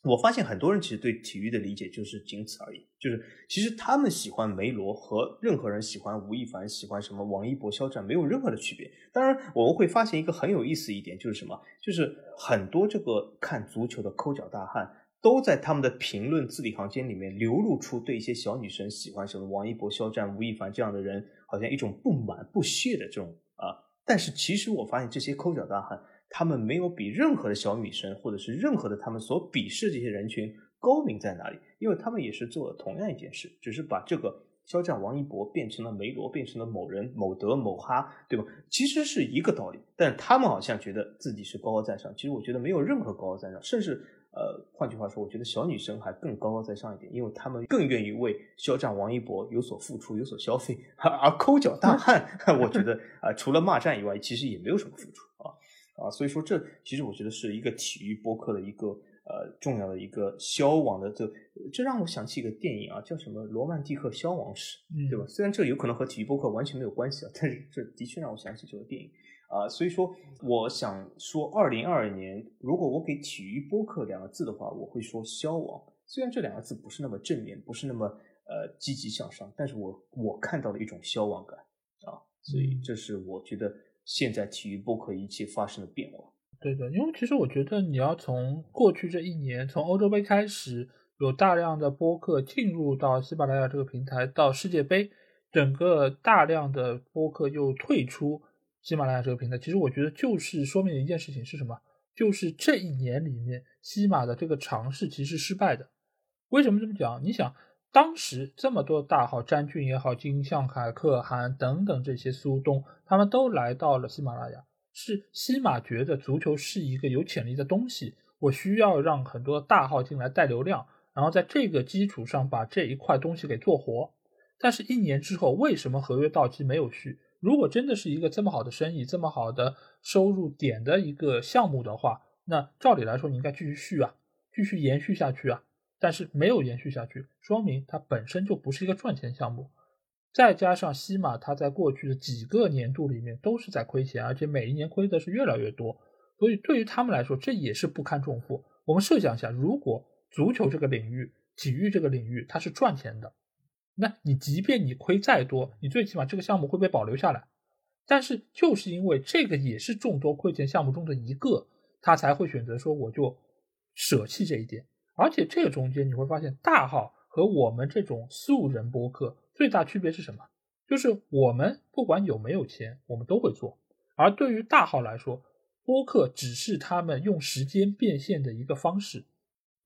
我发现很多人其实对体育的理解就是仅此而已，就是其实他们喜欢梅罗和任何人喜欢吴亦凡、喜欢什么王一博、肖战没有任何的区别。当然，我们会发现一个很有意思一点，就是什么？就是很多这个看足球的抠脚大汉都在他们的评论字里行间里面流露出对一些小女生喜欢什么王一博、肖战、吴亦凡这样的人，好像一种不满、不屑的这种啊。但是其实我发现这些抠脚大汉。他们没有比任何的小米生，或者是任何的他们所鄙视这些人群高明在哪里？因为他们也是做了同样一件事，只是把这个肖战、王一博变成了梅罗，变成了某人、某德、某哈，对吧？其实是一个道理，但他们好像觉得自己是高高在上。其实我觉得没有任何高高在上，甚至呃，换句话说，我觉得小女生还更高高在上一点，因为她们更愿意为肖战、王一博有所付出、有所消费，*laughs* 而抠脚大汉，*laughs* 我觉得啊，除了骂战以外，其实也没有什么付出啊。啊，所以说这其实我觉得是一个体育播客的一个呃重要的一个消亡的这这让我想起一个电影啊，叫什么《罗曼蒂克消亡史》，对吧？虽然这有可能和体育播客完全没有关系啊，但是这的确让我想起这个电影啊。所以说，我想说，二零二二年如果我给体育播客两个字的话，我会说消亡。虽然这两个字不是那么正面，不是那么呃积极向上，但是我我看到了一种消亡感啊，所以这是我觉得。现在体育播客一切发生了变化。对的，因为其实我觉得你要从过去这一年，从欧洲杯开始，有大量的播客进入到喜马拉雅这个平台，到世界杯，整个大量的播客又退出喜马拉雅这个平台。其实我觉得就是说明一件事情是什么？就是这一年里面，西马的这个尝试其实失败的。为什么这么讲？你想。当时这么多大号，詹俊也好，金相凯、可汗等等这些苏东，他们都来到了喜马拉雅。是西马觉得足球是一个有潜力的东西，我需要让很多大号进来带流量，然后在这个基础上把这一块东西给做活。但是，一年之后，为什么合约到期没有续？如果真的是一个这么好的生意，这么好的收入点的一个项目的话，那照理来说，你应该继续续啊，继续延续下去啊。但是没有延续下去，说明它本身就不是一个赚钱项目。再加上西马，它在过去的几个年度里面都是在亏钱，而且每一年亏的是越来越多。所以对于他们来说，这也是不堪重负。我们设想一下，如果足球这个领域、体育这个领域它是赚钱的，那你即便你亏再多，你最起码这个项目会被保留下来。但是就是因为这个也是众多亏钱项目中的一个，他才会选择说我就舍弃这一点。而且这个中间你会发现，大号和我们这种素人播客最大区别是什么？就是我们不管有没有钱，我们都会做；而对于大号来说，播客只是他们用时间变现的一个方式。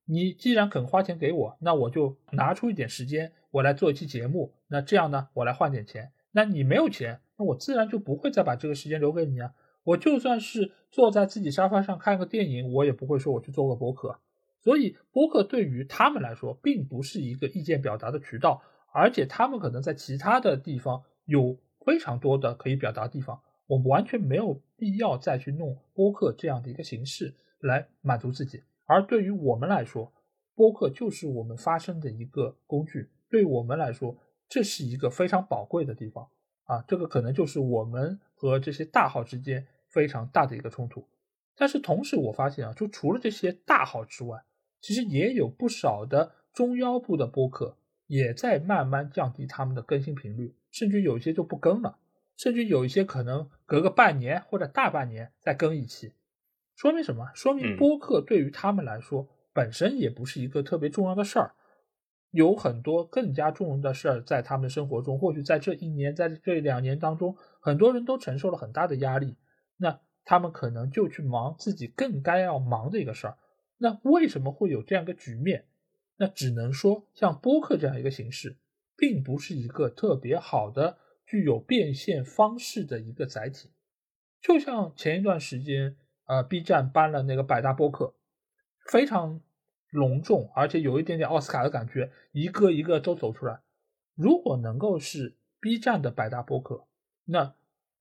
你既然肯花钱给我，那我就拿出一点时间，我来做一期节目。那这样呢，我来换点钱。那你没有钱，那我自然就不会再把这个时间留给你啊。我就算是坐在自己沙发上看个电影，我也不会说我去做个播客。所以，播客对于他们来说，并不是一个意见表达的渠道，而且他们可能在其他的地方有非常多的可以表达的地方，我们完全没有必要再去弄播客这样的一个形式来满足自己。而对于我们来说，播客就是我们发声的一个工具，对我们来说，这是一个非常宝贵的地方啊！这个可能就是我们和这些大号之间非常大的一个冲突。但是同时，我发现啊，就除了这些大号之外，其实也有不少的中腰部的播客也在慢慢降低他们的更新频率，甚至有一些就不更了，甚至有一些可能隔个半年或者大半年再更一期。说明什么？说明播客对于他们来说本身也不是一个特别重要的事儿，有很多更加重要的事儿在他们的生活中。或许在这一年，在这两年当中，很多人都承受了很大的压力，那他们可能就去忙自己更该要忙的一个事儿。那为什么会有这样一个局面？那只能说，像播客这样一个形式，并不是一个特别好的、具有变现方式的一个载体。就像前一段时间，呃，B 站搬了那个百大播客，非常隆重，而且有一点点奥斯卡的感觉，一个一个都走出来。如果能够是 B 站的百大播客，那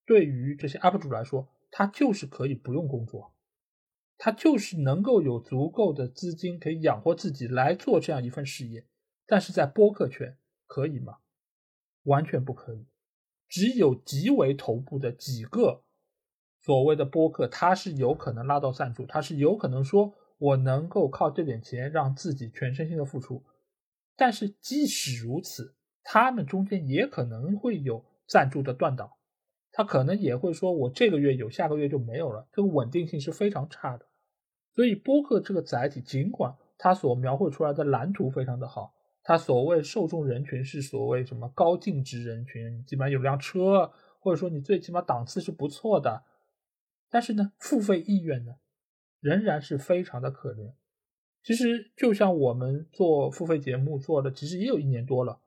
对于这些 UP 主来说，他就是可以不用工作，他就是能够有足够的资金可以养活自己来做这样一份事业。但是在播客圈可以吗？完全不可以。只有极为头部的几个所谓的播客，他是有可能拉到赞助，他是有可能说我能够靠这点钱让自己全身心的付出。但是即使如此，他们中间也可能会有赞助的断档，他可能也会说我这个月有，下个月就没有了，这个稳定性是非常差的。所以播客这个载体，尽管它所描绘出来的蓝图非常的好。它所谓受众人群是所谓什么高净值人群，基本上有辆车，或者说你最起码档次是不错的，但是呢，付费意愿呢，仍然是非常的可怜。其实就像我们做付费节目做的，其实也有一年多了，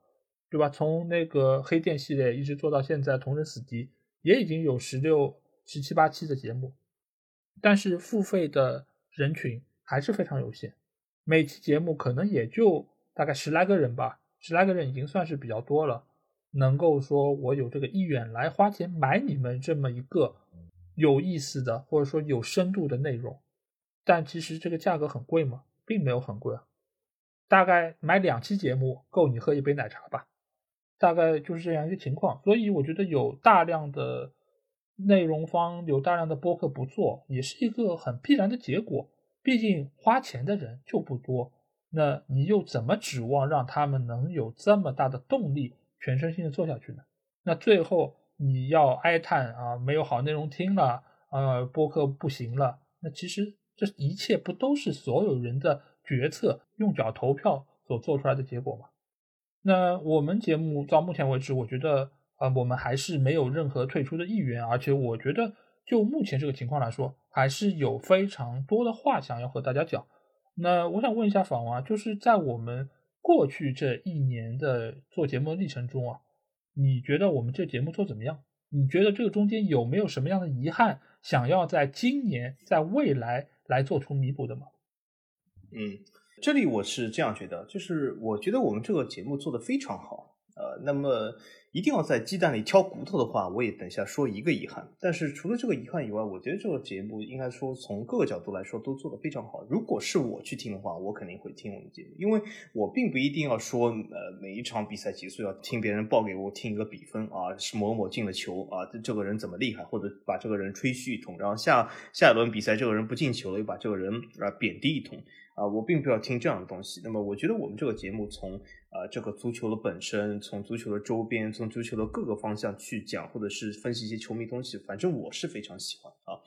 对吧？从那个黑店系列一直做到现在同人死敌，也已经有十六、十七八期的节目，但是付费的人群还是非常有限，每期节目可能也就。大概十来个人吧，十来个人已经算是比较多了，能够说我有这个意愿来花钱买你们这么一个有意思的或者说有深度的内容，但其实这个价格很贵吗？并没有很贵啊，大概买两期节目够你喝一杯奶茶吧，大概就是这样一个情况。所以我觉得有大量的内容方有大量的播客不做，也是一个很必然的结果，毕竟花钱的人就不多。那你又怎么指望让他们能有这么大的动力，全身心的做下去呢？那最后你要哀叹啊，没有好内容听了，呃，播客不行了。那其实这一切不都是所有人的决策用脚投票所做出来的结果吗？那我们节目到目前为止，我觉得啊，我们还是没有任何退出的意愿，而且我觉得就目前这个情况来说，还是有非常多的话想要和大家讲。那我想问一下访王啊，就是在我们过去这一年的做节目的历程中啊，你觉得我们这节目做怎么样？你觉得这个中间有没有什么样的遗憾，想要在今年、在未来来做出弥补的吗？嗯，这里我是这样觉得，就是我觉得我们这个节目做的非常好，呃，那么。一定要在鸡蛋里挑骨头的话，我也等一下说一个遗憾。但是除了这个遗憾以外，我觉得这个节目应该说从各个角度来说都做得非常好。如果是我去听的话，我肯定会听我们节目，因为我并不一定要说呃每一场比赛结束要听别人报给我听一个比分啊，是某某进了球啊，这个人怎么厉害，或者把这个人吹嘘一通，然后下下一轮比赛这个人不进球了，又把这个人啊贬低一通啊，我并不要听这样的东西。那么我觉得我们这个节目从。啊，这个足球的本身，从足球的周边，从足球的各个方向去讲，或者是分析一些球迷东西，反正我是非常喜欢啊。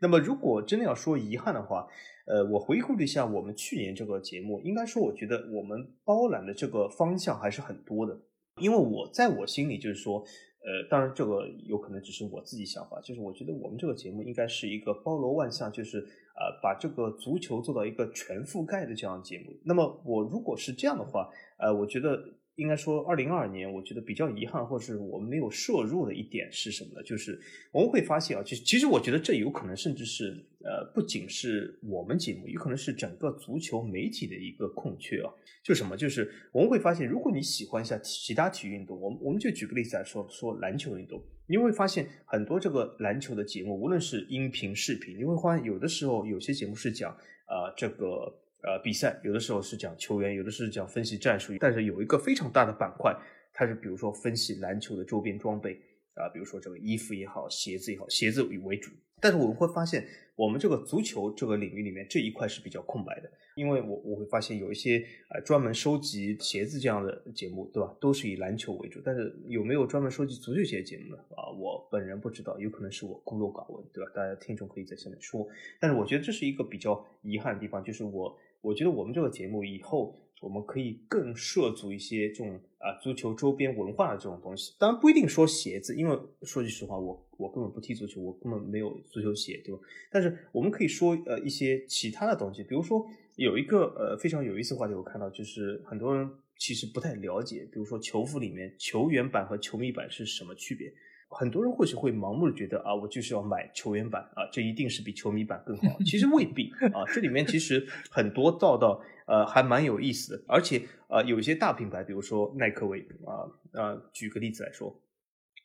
那么，如果真的要说遗憾的话，呃，我回顾了一下我们去年这个节目，应该说，我觉得我们包揽的这个方向还是很多的。因为我在我心里就是说，呃，当然这个有可能只是我自己想法，就是我觉得我们这个节目应该是一个包罗万象，就是呃，把这个足球做到一个全覆盖的这样节目。那么，我如果是这样的话，呃，我觉得应该说，二零二二年，我觉得比较遗憾，或者是我们没有摄入的一点是什么呢？就是我们会发现啊，其实其实我觉得这有可能甚至是呃，不仅是我们节目，有可能是整个足球媒体的一个空缺啊。就什么？就是我们会发现，如果你喜欢一下其他体育运动，我们我们就举个例子来说，说篮球运动，你会发现很多这个篮球的节目，无论是音频、视频，你会发现有的时候有些节目是讲啊这个。呃，比赛有的时候是讲球员，有的是讲分析战术，但是有一个非常大的板块，它是比如说分析篮球的周边装备啊，比如说这个衣服也好，鞋子也好，鞋子为为主。但是我们会发现，我们这个足球这个领域里面这一块是比较空白的，因为我我会发现有一些呃专门收集鞋子这样的节目，对吧？都是以篮球为主，但是有没有专门收集足球鞋的节目呢？啊，我本人不知道，有可能是我孤陋寡闻，对吧？大家听众可以在下面说。但是我觉得这是一个比较遗憾的地方，就是我。我觉得我们这个节目以后，我们可以更涉足一些这种啊足球周边文化的这种东西。当然不一定说鞋子，因为说句实话，我我根本不踢足球，我根本没有足球鞋，对吧？但是我们可以说呃一些其他的东西，比如说有一个呃非常有意思的话题，我看到就是很多人其实不太了解，比如说球服里面球员版和球迷版是什么区别。很多人或许会盲目的觉得啊，我就是要买球员版啊，这一定是比球迷版更好。其实未必啊，这里面其实很多道道呃还蛮有意思的，而且呃有一些大品牌，比如说耐克为啊啊，举个例子来说，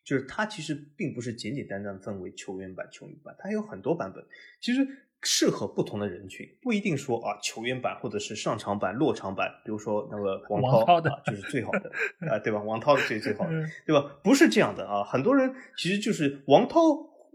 就是它其实并不是简简单单分为球员版、球迷版，它有很多版本。其实适合不同的人群，不一定说啊球员版或者是上场版、落场版，比如说那个王涛的就是最好的 *laughs* 啊，对吧？王涛的最最好的，对吧？不是这样的啊，很多人其实就是王涛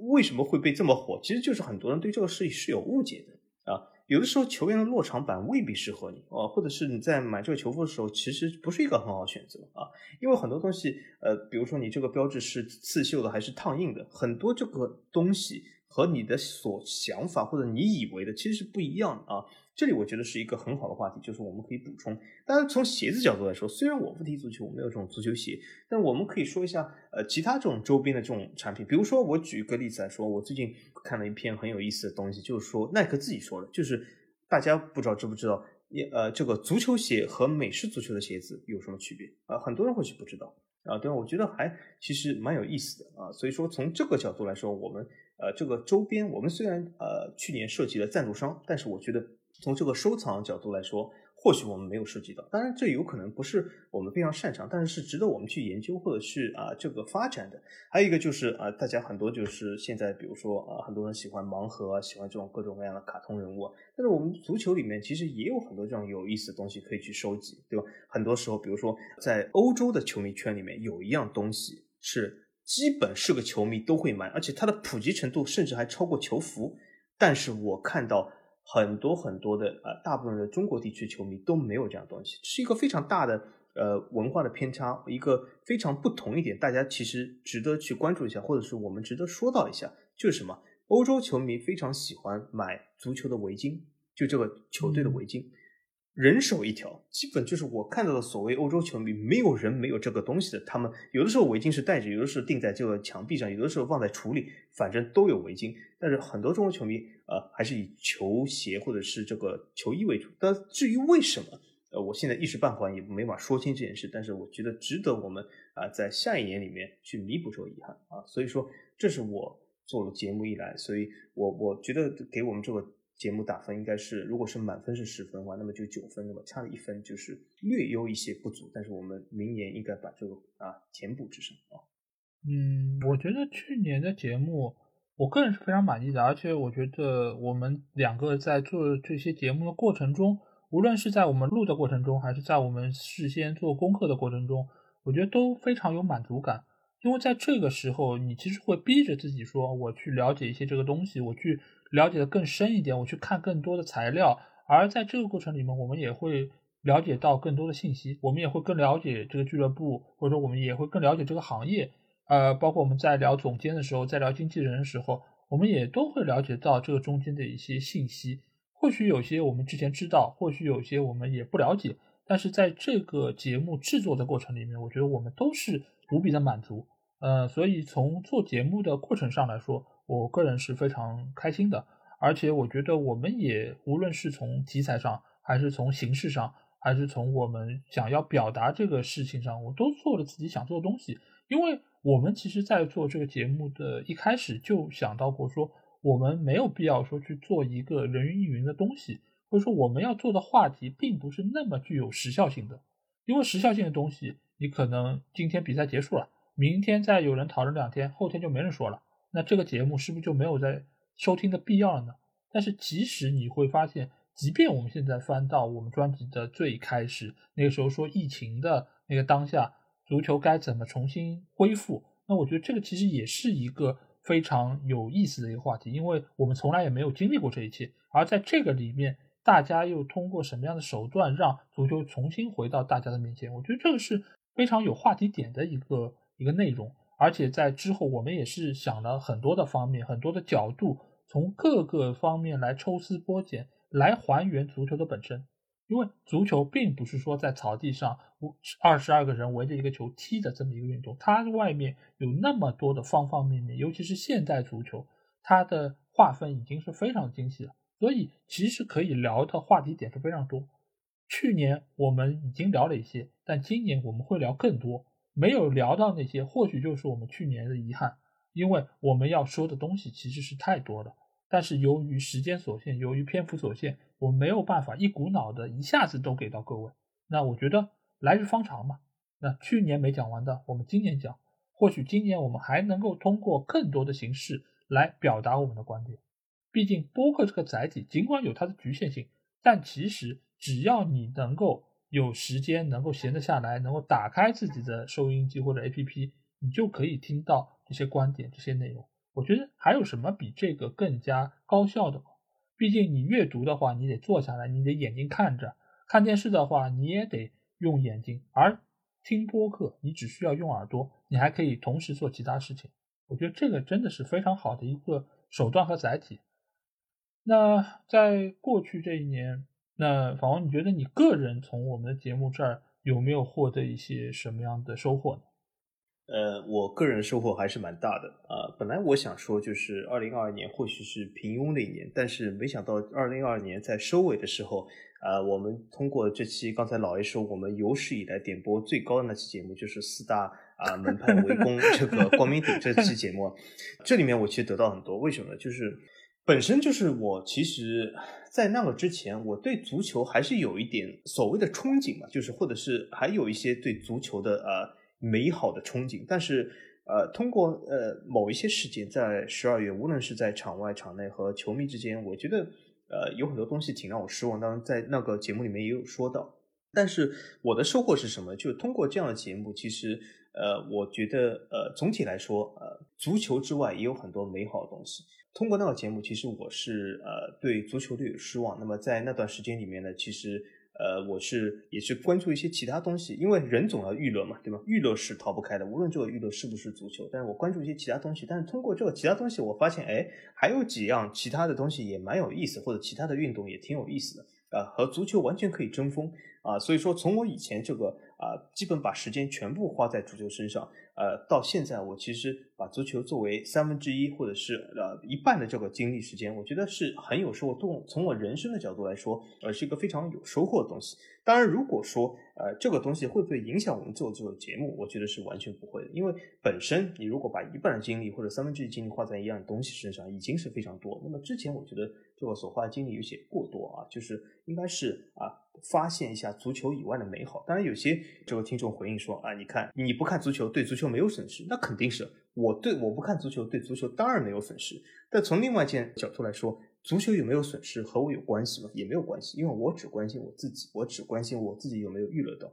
为什么会被这么火，其实就是很多人对这个事情是有误解的啊。有的时候球员的落场版未必适合你啊，或者是你在买这个球服的时候，其实不是一个很好选择啊，因为很多东西，呃，比如说你这个标志是刺绣的还是烫印的，很多这个东西和你的所想法或者你以为的其实是不一样的啊。这里我觉得是一个很好的话题，就是我们可以补充。当然，从鞋子角度来说，虽然我不踢足球，我没有这种足球鞋，但我们可以说一下，呃，其他这种周边的这种产品。比如说，我举一个例子来说，我最近看了一篇很有意思的东西，就是说耐克自己说的，就是大家不知道知不知道，也呃，这个足球鞋和美式足球的鞋子有什么区别啊？很多人或许不知道啊，对吧？我觉得还其实蛮有意思的啊。所以说，从这个角度来说，我们呃，这个周边，我们虽然呃去年设计了赞助商，但是我觉得。从这个收藏角度来说，或许我们没有涉及到，当然这有可能不是我们非常擅长，但是是值得我们去研究或者是啊这个发展的。还有一个就是啊，大家很多就是现在比如说啊，很多人喜欢盲盒，喜欢这种各种各样的卡通人物，但是我们足球里面其实也有很多这样有意思的东西可以去收集，对吧？很多时候，比如说在欧洲的球迷圈里面，有一样东西是基本是个球迷都会买，而且它的普及程度甚至还超过球服，但是我看到。很多很多的呃，大部分的中国地区球迷都没有这样东西，是一个非常大的呃文化的偏差，一个非常不同一点，大家其实值得去关注一下，或者是我们值得说到一下，就是什么？欧洲球迷非常喜欢买足球的围巾，就这个球队的围巾。人手一条，基本就是我看到的所谓欧洲球迷，没有人没有这个东西的。他们有的时候围巾是戴着，有的时候钉在这个墙壁上，有的时候放在橱里，反正都有围巾。但是很多中国球迷，呃，还是以球鞋或者是这个球衣为主。但至于为什么，呃，我现在一时半会也没法说清这件事。但是我觉得值得我们啊，在下一年里面去弥补这个遗憾啊。所以说，这是我做了节目以来，所以我我觉得给我们这个。节目打分应该是，如果是满分是十分的话，那么就九分，那么差了一分就是略优一些不足，但是我们明年应该把这个啊填补之上啊。嗯，我觉得去年的节目，我个人是非常满意的，而且我觉得我们两个在做这些节目的过程中，无论是在我们录的过程中，还是在我们事先做功课的过程中，我觉得都非常有满足感，因为在这个时候，你其实会逼着自己说，我去了解一些这个东西，我去。了解的更深一点，我去看更多的材料，而在这个过程里面，我们也会了解到更多的信息，我们也会更了解这个俱乐部，或者说我们也会更了解这个行业。呃，包括我们在聊总监的时候，在聊经纪人的时候，我们也都会了解到这个中间的一些信息。或许有些我们之前知道，或许有些我们也不了解，但是在这个节目制作的过程里面，我觉得我们都是无比的满足。呃，所以从做节目的过程上来说。我个人是非常开心的，而且我觉得我们也无论是从题材上，还是从形式上，还是从我们想要表达这个事情上，我都做了自己想做的东西。因为我们其实，在做这个节目的一开始就想到过，说我们没有必要说去做一个人云亦云的东西，或者说我们要做的话题并不是那么具有时效性的。因为时效性的东西，你可能今天比赛结束了，明天再有人讨论两天，后天就没人说了。那这个节目是不是就没有在收听的必要了呢？但是其实你会发现，即便我们现在翻到我们专辑的最开始，那个时候说疫情的那个当下，足球该怎么重新恢复？那我觉得这个其实也是一个非常有意思的一个话题，因为我们从来也没有经历过这一切，而在这个里面，大家又通过什么样的手段让足球重新回到大家的面前？我觉得这个是非常有话题点的一个一个内容。而且在之后，我们也是想了很多的方面、很多的角度，从各个方面来抽丝剥茧，来还原足球的本身。因为足球并不是说在草地上二十二个人围着一个球踢的这么一个运动，它外面有那么多的方方面面，尤其是现代足球，它的划分已经是非常精细了。所以其实可以聊的话题点是非常多。去年我们已经聊了一些，但今年我们会聊更多。没有聊到那些，或许就是我们去年的遗憾，因为我们要说的东西其实是太多了，但是由于时间所限，由于篇幅所限，我们没有办法一股脑的一下子都给到各位。那我觉得来日方长嘛，那去年没讲完的，我们今年讲；或许今年我们还能够通过更多的形式来表达我们的观点。毕竟播客这个载体尽管有它的局限性，但其实只要你能够有时间，能够闲得下来，能够打开自己的收音机或者 APP，你就可以听到这些观点、这些内容。我觉得还有什么比这个更加高效的吗？毕竟你阅读的话，你得坐下来，你得眼睛看着；看电视的话，你也得用眼睛。而听播客，你只需要用耳朵，你还可以同时做其他事情。我觉得这个真的是非常好的一个手段和载体。那在过去这一年，那访问，你觉得你个人从我们的节目这儿有没有获得一些什么样的收获呢？呃，我个人收获还是蛮大的啊。本来我想说，就是二零二二年或许是平庸的一年，但是没想到二零二二年在收尾的时候，啊，我们通过这期刚才老爷说我们有史以来点播最高的那期节目，就是四大啊门派围攻这个光明顶这期节目，这里面我其实得到很多。为什么？就是本身就是我其实，在那个之前，我对足球还是有一点所谓的憧憬嘛，就是或者是还有一些对足球的呃。美好的憧憬，但是，呃，通过呃某一些事件，在十二月，无论是在场外、场内和球迷之间，我觉得，呃，有很多东西挺让我失望。当然，在那个节目里面也有说到，但是我的收获是什么？就通过这样的节目，其实，呃，我觉得，呃，总体来说，足球之外也有很多美好的东西。通过那个节目，其实我是呃对足球略有失望。那么在那段时间里面呢，其实。呃，我是也是关注一些其他东西，因为人总要娱乐嘛，对吧？娱乐是逃不开的，无论这个娱乐是不是足球。但是我关注一些其他东西，但是通过这个其他东西，我发现，哎，还有几样其他的东西也蛮有意思，或者其他的运动也挺有意思的，啊，和足球完全可以争锋啊。所以说，从我以前这个啊，基本把时间全部花在足球身上。呃，到现在我其实把足球作为三分之一或者是呃一半的这个精力时间，我觉得是很有收获。从从我人生的角度来说，呃，是一个非常有收获的东西。当然，如果说呃这个东西会不会影响我们做这个节目，我觉得是完全不会的。因为本身你如果把一半的精力或者三分之一精力花在一样东西身上，已经是非常多。那么之前我觉得这个所花的精力有些过多啊，就是应该是啊。发现一下足球以外的美好。当然，有些这个听众回应说啊，你看你不看足球，对足球没有损失，那肯定是我对我不看足球，对足球当然没有损失。但从另外一件角度来说，足球有没有损失和我有关系吗？也没有关系，因为我只关心我自己，我只关心我自己有没有娱乐到。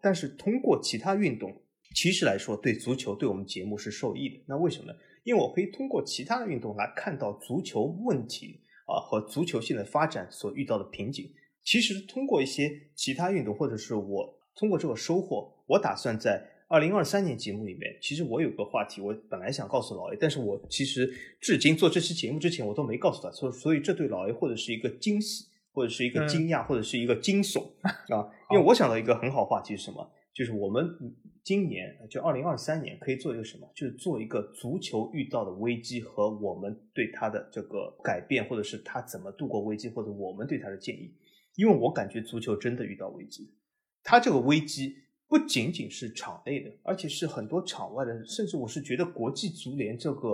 但是通过其他运动，其实来说对足球对我们节目是受益的。那为什么呢？因为我可以通过其他的运动来看到足球问题啊和足球现在发展所遇到的瓶颈。其实通过一些其他运动，或者是我通过这个收获，我打算在二零二三年节目里面，其实我有个话题，我本来想告诉老 A，但是我其实至今做这期节目之前，我都没告诉他，所所以这对老 A 或者是一个惊喜，或者是一个惊讶，或者是一个惊悚 *laughs* 啊，因为我想到一个很好话题是什么，就是我们今年就二零二三年可以做一个什么，就是做一个足球遇到的危机和我们对他的这个改变，或者是他怎么度过危机，或者我们对他的建议。因为我感觉足球真的遇到危机，它这个危机不仅仅是场内的，而且是很多场外的，甚至我是觉得国际足联这个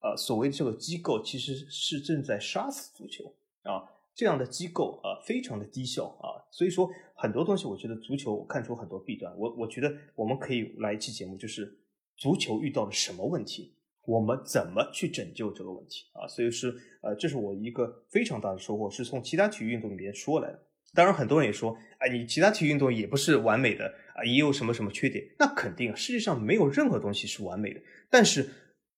呃所谓这个机构其实是正在杀死足球啊，这样的机构啊非常的低效啊，所以说很多东西我觉得足球看出很多弊端，我我觉得我们可以来一期节目，就是足球遇到了什么问题，我们怎么去拯救这个问题啊，所以是。呃，这是我一个非常大的收获，是从其他体育运动里面说来的。当然，很多人也说，哎，你其他体育运动也不是完美的啊，也有什么什么缺点。那肯定，世界上没有任何东西是完美的。但是，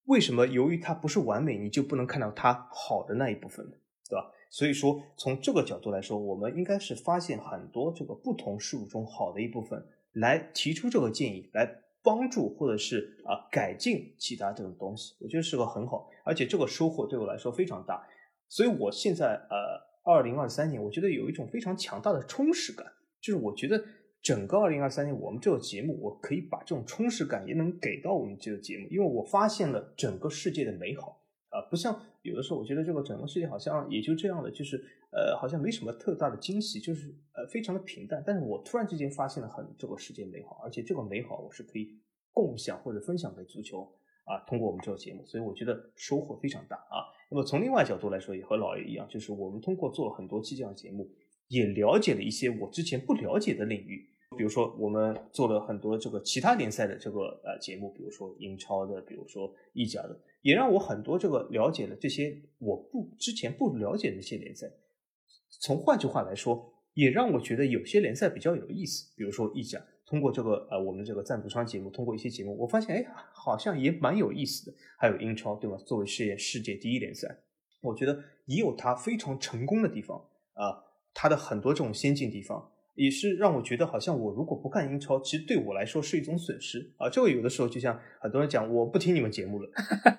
为什么由于它不是完美，你就不能看到它好的那一部分呢？对吧？所以说，从这个角度来说，我们应该是发现很多这个不同事物中好的一部分，来提出这个建议来。帮助或者是啊改进其他这种东西，我觉得是个很好，而且这个收获对我来说非常大，所以我现在呃二零二三年，我觉得有一种非常强大的充实感，就是我觉得整个二零二三年我们这个节目，我可以把这种充实感也能给到我们这个节目，因为我发现了整个世界的美好啊，不像有的时候我觉得这个整个世界好像也就这样的，就是。呃，好像没什么特大的惊喜，就是呃，非常的平淡。但是我突然之间发现了很这个世界美好，而且这个美好我是可以共享或者分享给足球啊，通过我们这个节目，所以我觉得收获非常大啊。那么从另外角度来说，也和老爷一样，就是我们通过做了很多期这样的节目，也了解了一些我之前不了解的领域比如说我们做了很多这个其他联赛的这个呃节目，比如说英超的，比如说意甲的，也让我很多这个了解了这些我不之前不了解的一些联赛。从换句话来说，也让我觉得有些联赛比较有意思。比如说意甲，通过这个呃我们这个赞助商节目，通过一些节目，我发现哎好像也蛮有意思的。还有英超，对吧？作为世界世界第一联赛，我觉得也有它非常成功的地方啊，它的很多这种先进地方。也是让我觉得，好像我如果不看英超，其实对我来说是一种损失啊。这个有的时候就像很多人讲，我不听你们节目了，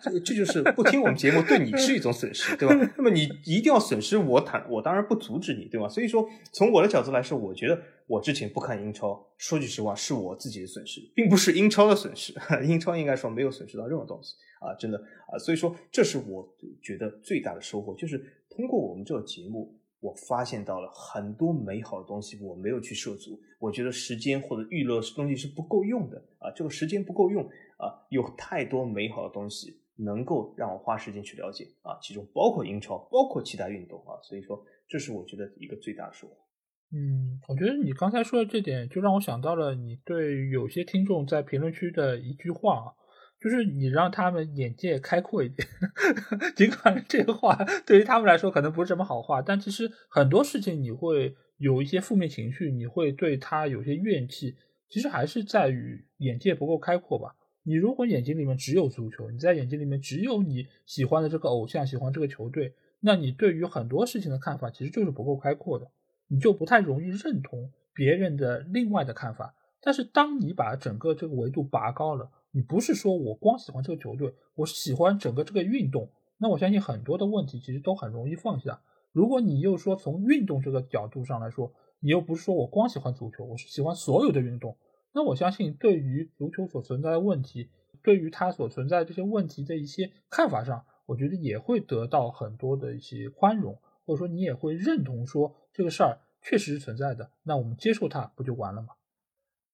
这这就是不听我们节目对你是一种损失，对吧？那么你一定要损失我，坦我当然不阻止你，对吧？所以说，从我的角度来说，我觉得我之前不看英超，说句实话，是我自己的损失，并不是英超的损失。*laughs* 英超应该说没有损失到任何东西啊，真的啊。所以说，这是我觉得最大的收获，就是通过我们这个节目。我发现到了很多美好的东西，我没有去涉足。我觉得时间或者娱乐东西是不够用的啊，这个时间不够用啊，有太多美好的东西能够让我花时间去了解啊，其中包括英超，包括其他运动啊，所以说这是我觉得一个最大的收获。嗯，我觉得你刚才说的这点，就让我想到了你对有些听众在评论区的一句话啊。就是你让他们眼界开阔一点，*laughs* 尽管这个话对于他们来说可能不是什么好话，但其实很多事情你会有一些负面情绪，你会对他有些怨气，其实还是在于眼界不够开阔吧。你如果眼睛里面只有足球，你在眼睛里面只有你喜欢的这个偶像，喜欢这个球队，那你对于很多事情的看法其实就是不够开阔的，你就不太容易认同别人的另外的看法。但是当你把整个这个维度拔高了。你不是说我光喜欢这个球队，我是喜欢整个这个运动。那我相信很多的问题其实都很容易放下。如果你又说从运动这个角度上来说，你又不是说我光喜欢足球，我是喜欢所有的运动。那我相信对于足球所存在的问题，对于它所存在这些问题的一些看法上，我觉得也会得到很多的一些宽容，或者说你也会认同说这个事儿确实是存在的。那我们接受它不就完了吗？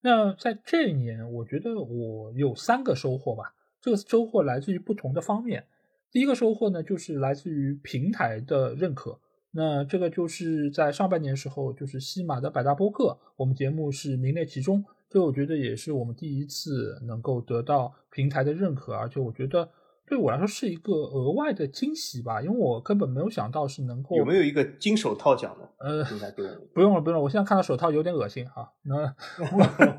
那在这一年，我觉得我有三个收获吧。这个收获来自于不同的方面。第一个收获呢，就是来自于平台的认可。那这个就是在上半年时候，就是西马的百大播客，我们节目是名列其中。这我觉得也是我们第一次能够得到平台的认可，而且我觉得。对我来说是一个额外的惊喜吧，因为我根本没有想到是能够有没有一个金手套奖呢？呃，*laughs* 不用了，不用了，我现在看到手套有点恶心啊。那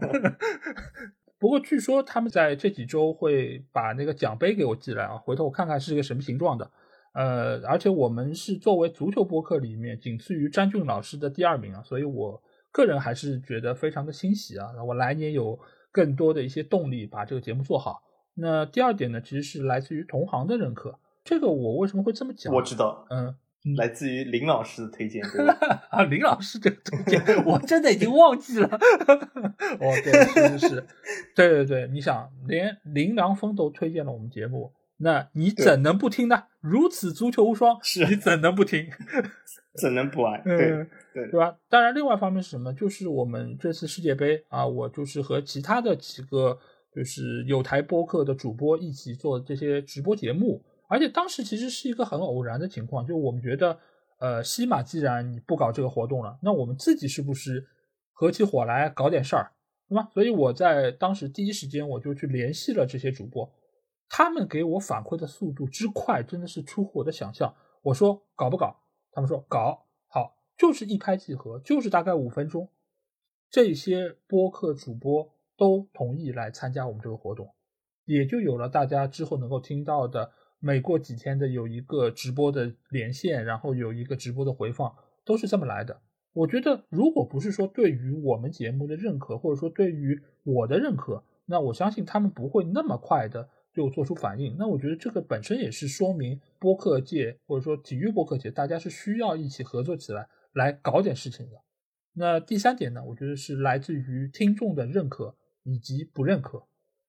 *laughs* 不过据说他们在这几周会把那个奖杯给我寄来啊，回头我看看是一个什么形状的。呃，而且我们是作为足球播客里面仅次于詹俊老师的第二名啊，所以我个人还是觉得非常的欣喜啊。我来年有更多的一些动力把这个节目做好。那第二点呢，其实是来自于同行的认可。这个我为什么会这么讲？我知道，嗯，来自于林老师的推荐，对吧？啊，林老师这个推荐，*laughs* 我真的已经忘记了。*laughs* 哦，对，是是是，对对对，你想，连林良峰都推荐了我们节目，那你怎能不听呢？如此足球无双，是你怎能不听？*laughs* 怎能不爱？对对，对吧？当然，另外一方面是什么？就是我们这次世界杯啊，我就是和其他的几个。就是有台播客的主播一起做这些直播节目，而且当时其实是一个很偶然的情况，就我们觉得，呃，西马既然你不搞这个活动了，那我们自己是不是合起伙来搞点事儿，对吧？所以我在当时第一时间我就去联系了这些主播，他们给我反馈的速度之快，真的是出乎我的想象。我说搞不搞？他们说搞好，就是一拍即合，就是大概五分钟，这些播客主播。都同意来参加我们这个活动，也就有了大家之后能够听到的，每过几天的有一个直播的连线，然后有一个直播的回放，都是这么来的。我觉得，如果不是说对于我们节目的认可，或者说对于我的认可，那我相信他们不会那么快的就做出反应。那我觉得这个本身也是说明播客界或者说体育播客界，大家是需要一起合作起来来搞点事情的。那第三点呢，我觉得是来自于听众的认可。以及不认可，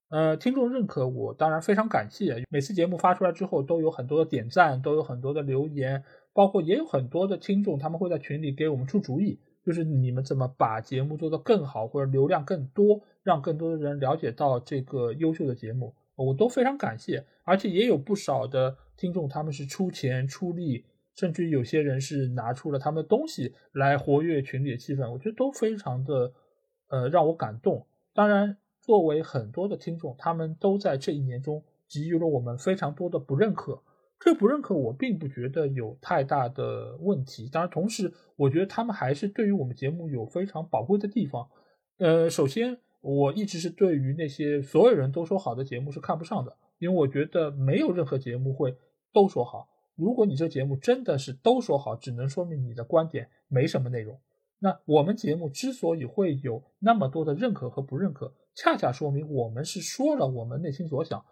呃，听众认可我当然非常感谢。每次节目发出来之后，都有很多的点赞，都有很多的留言，包括也有很多的听众，他们会在群里给我们出主意，就是你们怎么把节目做得更好，或者流量更多，让更多的人了解到这个优秀的节目，我都非常感谢。而且也有不少的听众，他们是出钱出力，甚至有些人是拿出了他们的东西来活跃群里的气氛，我觉得都非常的。呃让我感动。当然，作为很多的听众，他们都在这一年中给予了我们非常多的不认可。这不认可我并不觉得有太大的问题，当然，同时我觉得他们还是对于我们节目有非常宝贵的地方。呃，首先，我一直是对于那些所有人都说好的节目是看不上的，因为我觉得没有任何节目会都说好。如果你这节目真的是都说好，只能说明你的观点没什么内容。那我们节目之所以会有那么多的认可和不认可，恰恰说明我们是说了我们内心所想。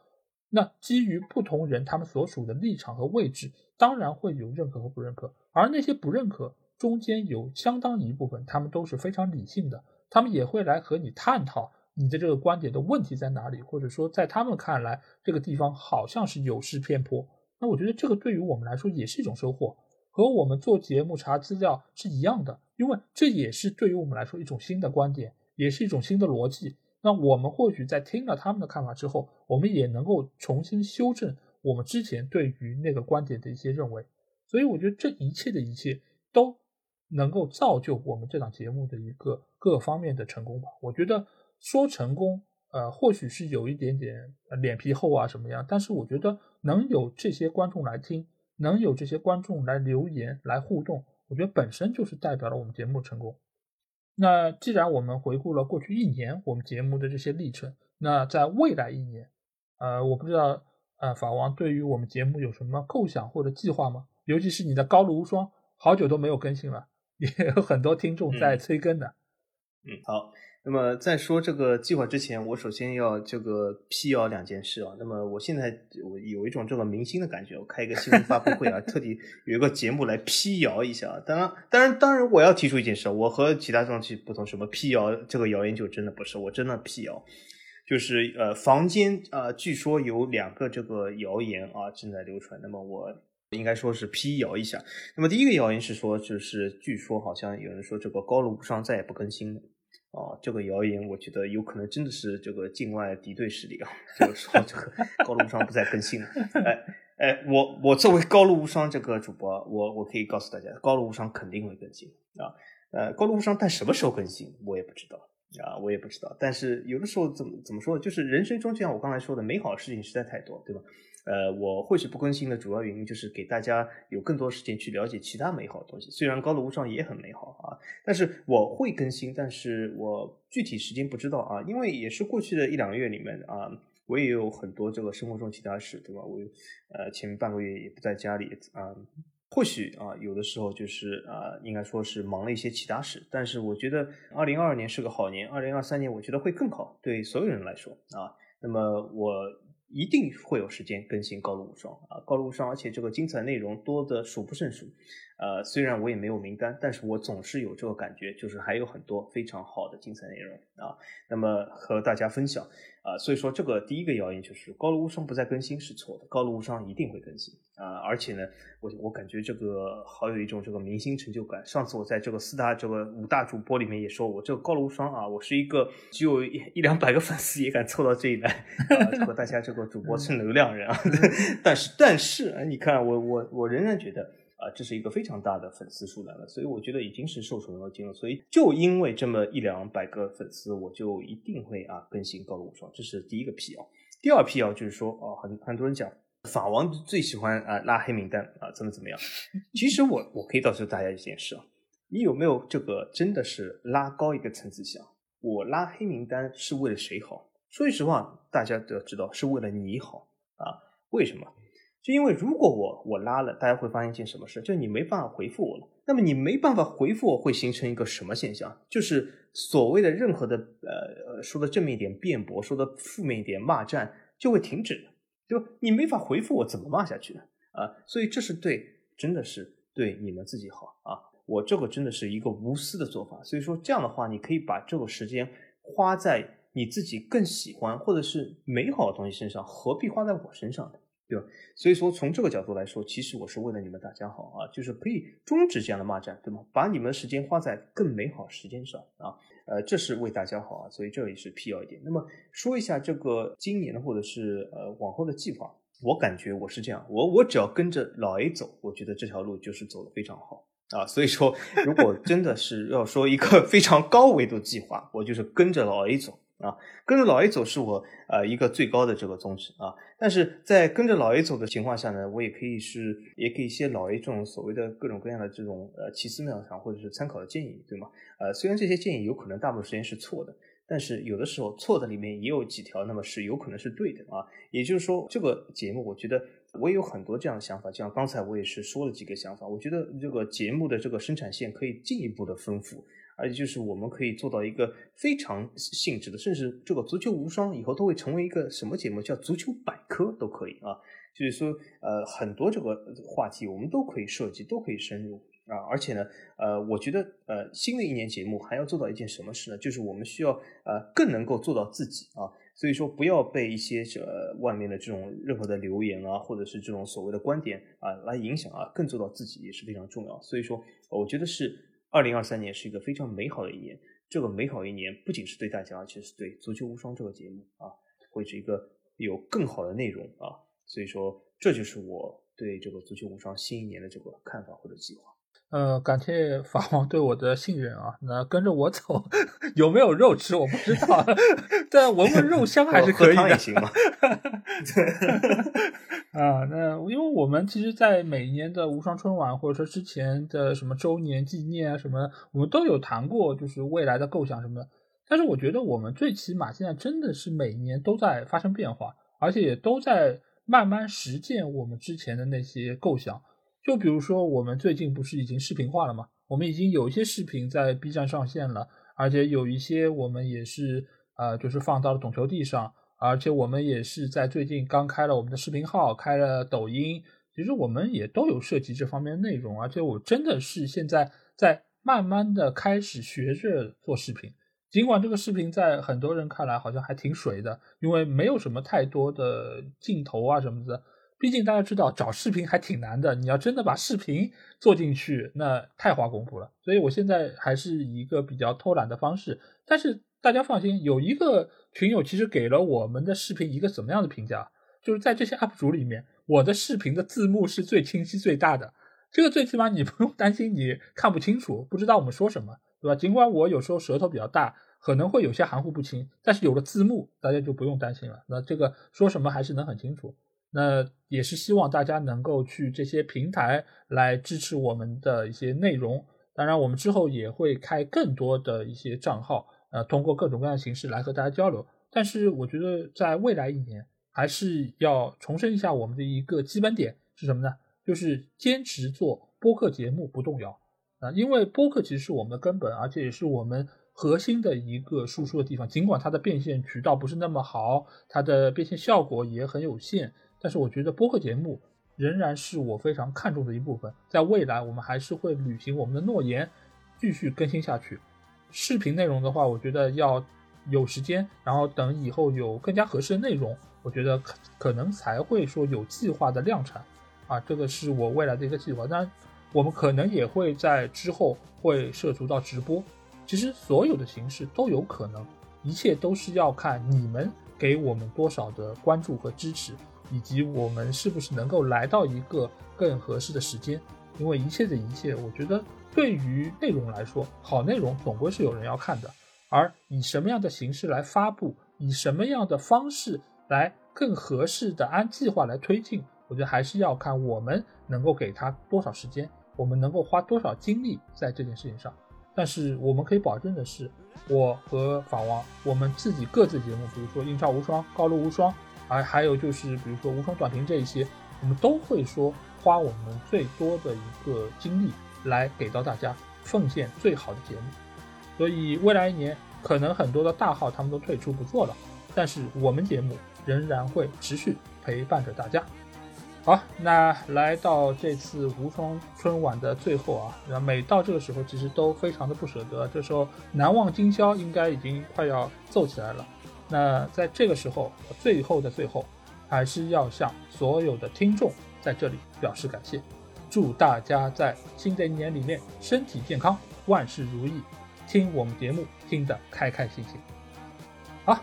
那基于不同人他们所属的立场和位置，当然会有认可和不认可。而那些不认可中间有相当一部分，他们都是非常理性的，他们也会来和你探讨你的这个观点的问题在哪里，或者说在他们看来这个地方好像是有失偏颇。那我觉得这个对于我们来说也是一种收获，和我们做节目查资料是一样的，因为这也是对于我们来说一种新的观点，也是一种新的逻辑。那我们或许在听了他们的看法之后，我们也能够重新修正我们之前对于那个观点的一些认为，所以我觉得这一切的一切都能够造就我们这档节目的一个各方面的成功吧。我觉得说成功，呃，或许是有一点点脸皮厚啊什么样，但是我觉得能有这些观众来听，能有这些观众来留言来互动，我觉得本身就是代表了我们节目成功。那既然我们回顾了过去一年我们节目的这些历程，那在未来一年，呃，我不知道，呃，法王对于我们节目有什么构想或者计划吗？尤其是你的高露无双，好久都没有更新了，也有很多听众在催更的。嗯，好。那么在说这个计划之前，我首先要这个辟谣两件事啊。那么我现在我有一种这个明星的感觉，我开一个新闻发布会啊，*laughs* 特地有一个节目来辟谣一下。当然，当然，当然，我要提出一件事，我和其他东西不同，什么辟谣这个谣言就真的不是，我真的辟谣，就是呃，房间啊，据说有两个这个谣言啊正在流传。那么我应该说是辟谣一下。那么第一个谣言是说，就是据说好像有人说这个高楼无双再也不更新了。哦，这个谣言我觉得有可能真的是这个境外敌对势力啊，就是说这个 *laughs* 高露无双不再更新了。哎哎，我我作为高露无双这个主播，我我可以告诉大家，高露无双肯定会更新啊。呃，高露无双但什么时候更新我也不知道啊，我也不知道。但是有的时候怎么怎么说，就是人生中就像我刚才说的，美好的事情实在太多，对吧？呃，我或许不更新的主要原因就是给大家有更多时间去了解其他美好的东西。虽然高楼无上也很美好啊，但是我会更新，但是我具体时间不知道啊，因为也是过去的一两个月里面啊，我也有很多这个生活中其他事，对吧？我呃前半个月也不在家里啊，或许啊有的时候就是啊，应该说是忙了一些其他事。但是我觉得二零二二年是个好年，二零二三年我觉得会更好，对所有人来说啊。那么我。一定会有时间更新高露无双啊，高露无双，而且这个精彩内容多的数不胜数。呃，虽然我也没有名单，但是我总是有这个感觉，就是还有很多非常好的精彩内容啊，那么和大家分享啊。所以说，这个第一个谣言就是高卢无双不再更新是错的，高卢无双一定会更新啊。而且呢，我我感觉这个好有一种这个明星成就感。上次我在这个四大这个五大主播里面也说我这个高卢无双啊，我是一个只有一一两百个 *laughs* 粉丝也敢凑到这里来和大家这个主播蹭流量人啊。*laughs* 但是但是你看我我我仍然觉得。啊，这是一个非常大的粉丝数量了，所以我觉得已经是受宠若惊了。所以就因为这么一两百个粉丝，我就一定会啊更新高露无双，这是第一个辟谣。第二辟谣就是说，哦，很很多人讲法王最喜欢啊拉黑名单啊，怎么怎么样？*laughs* 其实我我可以告诉大家一件事啊，你有没有这个真的是拉高一个层次想？我拉黑名单是为了谁好？说句实话，大家都要知道是为了你好啊？为什么？就因为如果我我拉了，大家会发现一件什么事？就是你没办法回复我了。那么你没办法回复我，会形成一个什么现象？就是所谓的任何的呃说的正面一点辩驳，说的负面一点骂战就会停止，对吧？你没法回复我，怎么骂下去呢？啊，所以这是对，真的是对你们自己好啊。我这个真的是一个无私的做法。所以说这样的话，你可以把这个时间花在你自己更喜欢或者是美好的东西身上，何必花在我身上呢？对吧？所以说，从这个角度来说，其实我是为了你们大家好啊，就是可以终止这样的骂战，对吗？把你们的时间花在更美好时间上啊，呃，这是为大家好啊，所以这也是辟谣一点。那么说一下这个今年的或者是呃往后的计划，我感觉我是这样，我我只要跟着老 A 走，我觉得这条路就是走的非常好啊。所以说，如果真的是要说一个 *laughs* 非常高维度计划，我就是跟着老 A 走啊，跟着老 A 走是我呃一个最高的这个宗旨啊。但是在跟着老 A 走的情况下呢，我也可以是也给一些老 A 这种所谓的各种各样的这种呃奇思妙想或者是参考的建议，对吗？呃，虽然这些建议有可能大部分时间是错的。但是有的时候错的里面也有几条，那么是有可能是对的啊。也就是说，这个节目我觉得我也有很多这样的想法，就像刚才我也是说了几个想法。我觉得这个节目的这个生产线可以进一步的丰富，而且就是我们可以做到一个非常性质的，甚至这个足球无双以后都会成为一个什么节目，叫足球百科都可以啊。就是说，呃，很多这个话题我们都可以涉及，都可以深入。啊，而且呢，呃，我觉得，呃，新的一年节目还要做到一件什么事呢？就是我们需要，呃，更能够做到自己啊。所以说，不要被一些这外面的这种任何的留言啊，或者是这种所谓的观点啊来影响啊，更做到自己也是非常重要。所以说，我觉得是二零二三年是一个非常美好的一年。这个美好一年不仅是对大家，而且是对《足球无双》这个节目啊，会是一个有更好的内容啊。所以说，这就是我对这个《足球无双》新一年的这个看法或者计划。呃，感谢法王对我的信任啊！那跟着我走，*laughs* 有没有肉吃我不知道，*laughs* 但闻闻肉香还是 *laughs* 可以的。行吗？啊，那因为我们其实，在每年的无双春晚，或者说之前的什么周年纪念啊什么，我们都有谈过，就是未来的构想什么。但是我觉得，我们最起码现在真的是每年都在发生变化，而且也都在慢慢实践我们之前的那些构想。就比如说，我们最近不是已经视频化了吗？我们已经有一些视频在 B 站上线了，而且有一些我们也是呃，就是放到了懂球帝上，而且我们也是在最近刚开了我们的视频号，开了抖音。其实我们也都有涉及这方面的内容，而且我真的是现在在慢慢的开始学着做视频。尽管这个视频在很多人看来好像还挺水的，因为没有什么太多的镜头啊什么的。毕竟大家知道找视频还挺难的，你要真的把视频做进去，那太花功夫了。所以我现在还是一个比较偷懒的方式。但是大家放心，有一个群友其实给了我们的视频一个怎么样的评价？就是在这些 UP 主里面，我的视频的字幕是最清晰最大的。这个最起码你 *laughs* 不用担心你看不清楚，不知道我们说什么，对吧？尽管我有时候舌头比较大，可能会有些含糊不清，但是有了字幕，大家就不用担心了。那这个说什么还是能很清楚。那也是希望大家能够去这些平台来支持我们的一些内容。当然，我们之后也会开更多的一些账号，呃，通过各种各样的形式来和大家交流。但是，我觉得在未来一年，还是要重申一下我们的一个基本点是什么呢？就是坚持做播客节目不动摇啊，因为播客其实是我们的根本，而且也是我们核心的一个输出的地方。尽管它的变现渠道不是那么好，它的变现效果也很有限。但是我觉得播客节目仍然是我非常看重的一部分，在未来我们还是会履行我们的诺言，继续更新下去。视频内容的话，我觉得要有时间，然后等以后有更加合适的内容，我觉得可可能才会说有计划的量产。啊，这个是我未来的一个计划。当然，我们可能也会在之后会涉足到直播。其实所有的形式都有可能，一切都是要看你们给我们多少的关注和支持。以及我们是不是能够来到一个更合适的时间？因为一切的一切，我觉得对于内容来说，好内容总归是有人要看的。而以什么样的形式来发布，以什么样的方式来更合适的按计划来推进，我觉得还是要看我们能够给他多少时间，我们能够花多少精力在这件事情上。但是我们可以保证的是，我和法王，我们自己各自节目，比如说英超无双、高露无双。还还有就是，比如说无双短评这一些，我们都会说花我们最多的一个精力来给到大家，奉献最好的节目。所以未来一年，可能很多的大号他们都退出不做了，但是我们节目仍然会持续陪伴着大家。好，那来到这次无双春晚的最后啊，那每到这个时候，其实都非常的不舍得。这时候难忘今宵应该已经快要奏起来了。那在这个时候，最后的最后，还是要向所有的听众在这里表示感谢，祝大家在新的一年里面身体健康，万事如意，听我们节目听得开开心心。好，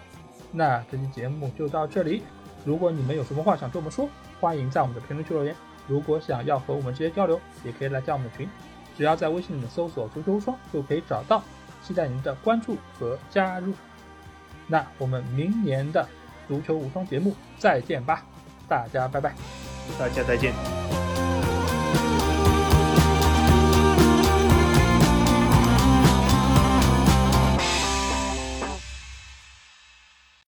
那这期节目就到这里。如果你们有什么话想对我们说，欢迎在我们的评论区留言。如果想要和我们直接交流，也可以来加我们的群。只要在微信里面搜索“足球无双”就可以找到，期待您的关注和加入。那我们明年的足球无双节目再见吧，大家拜拜。大家再见。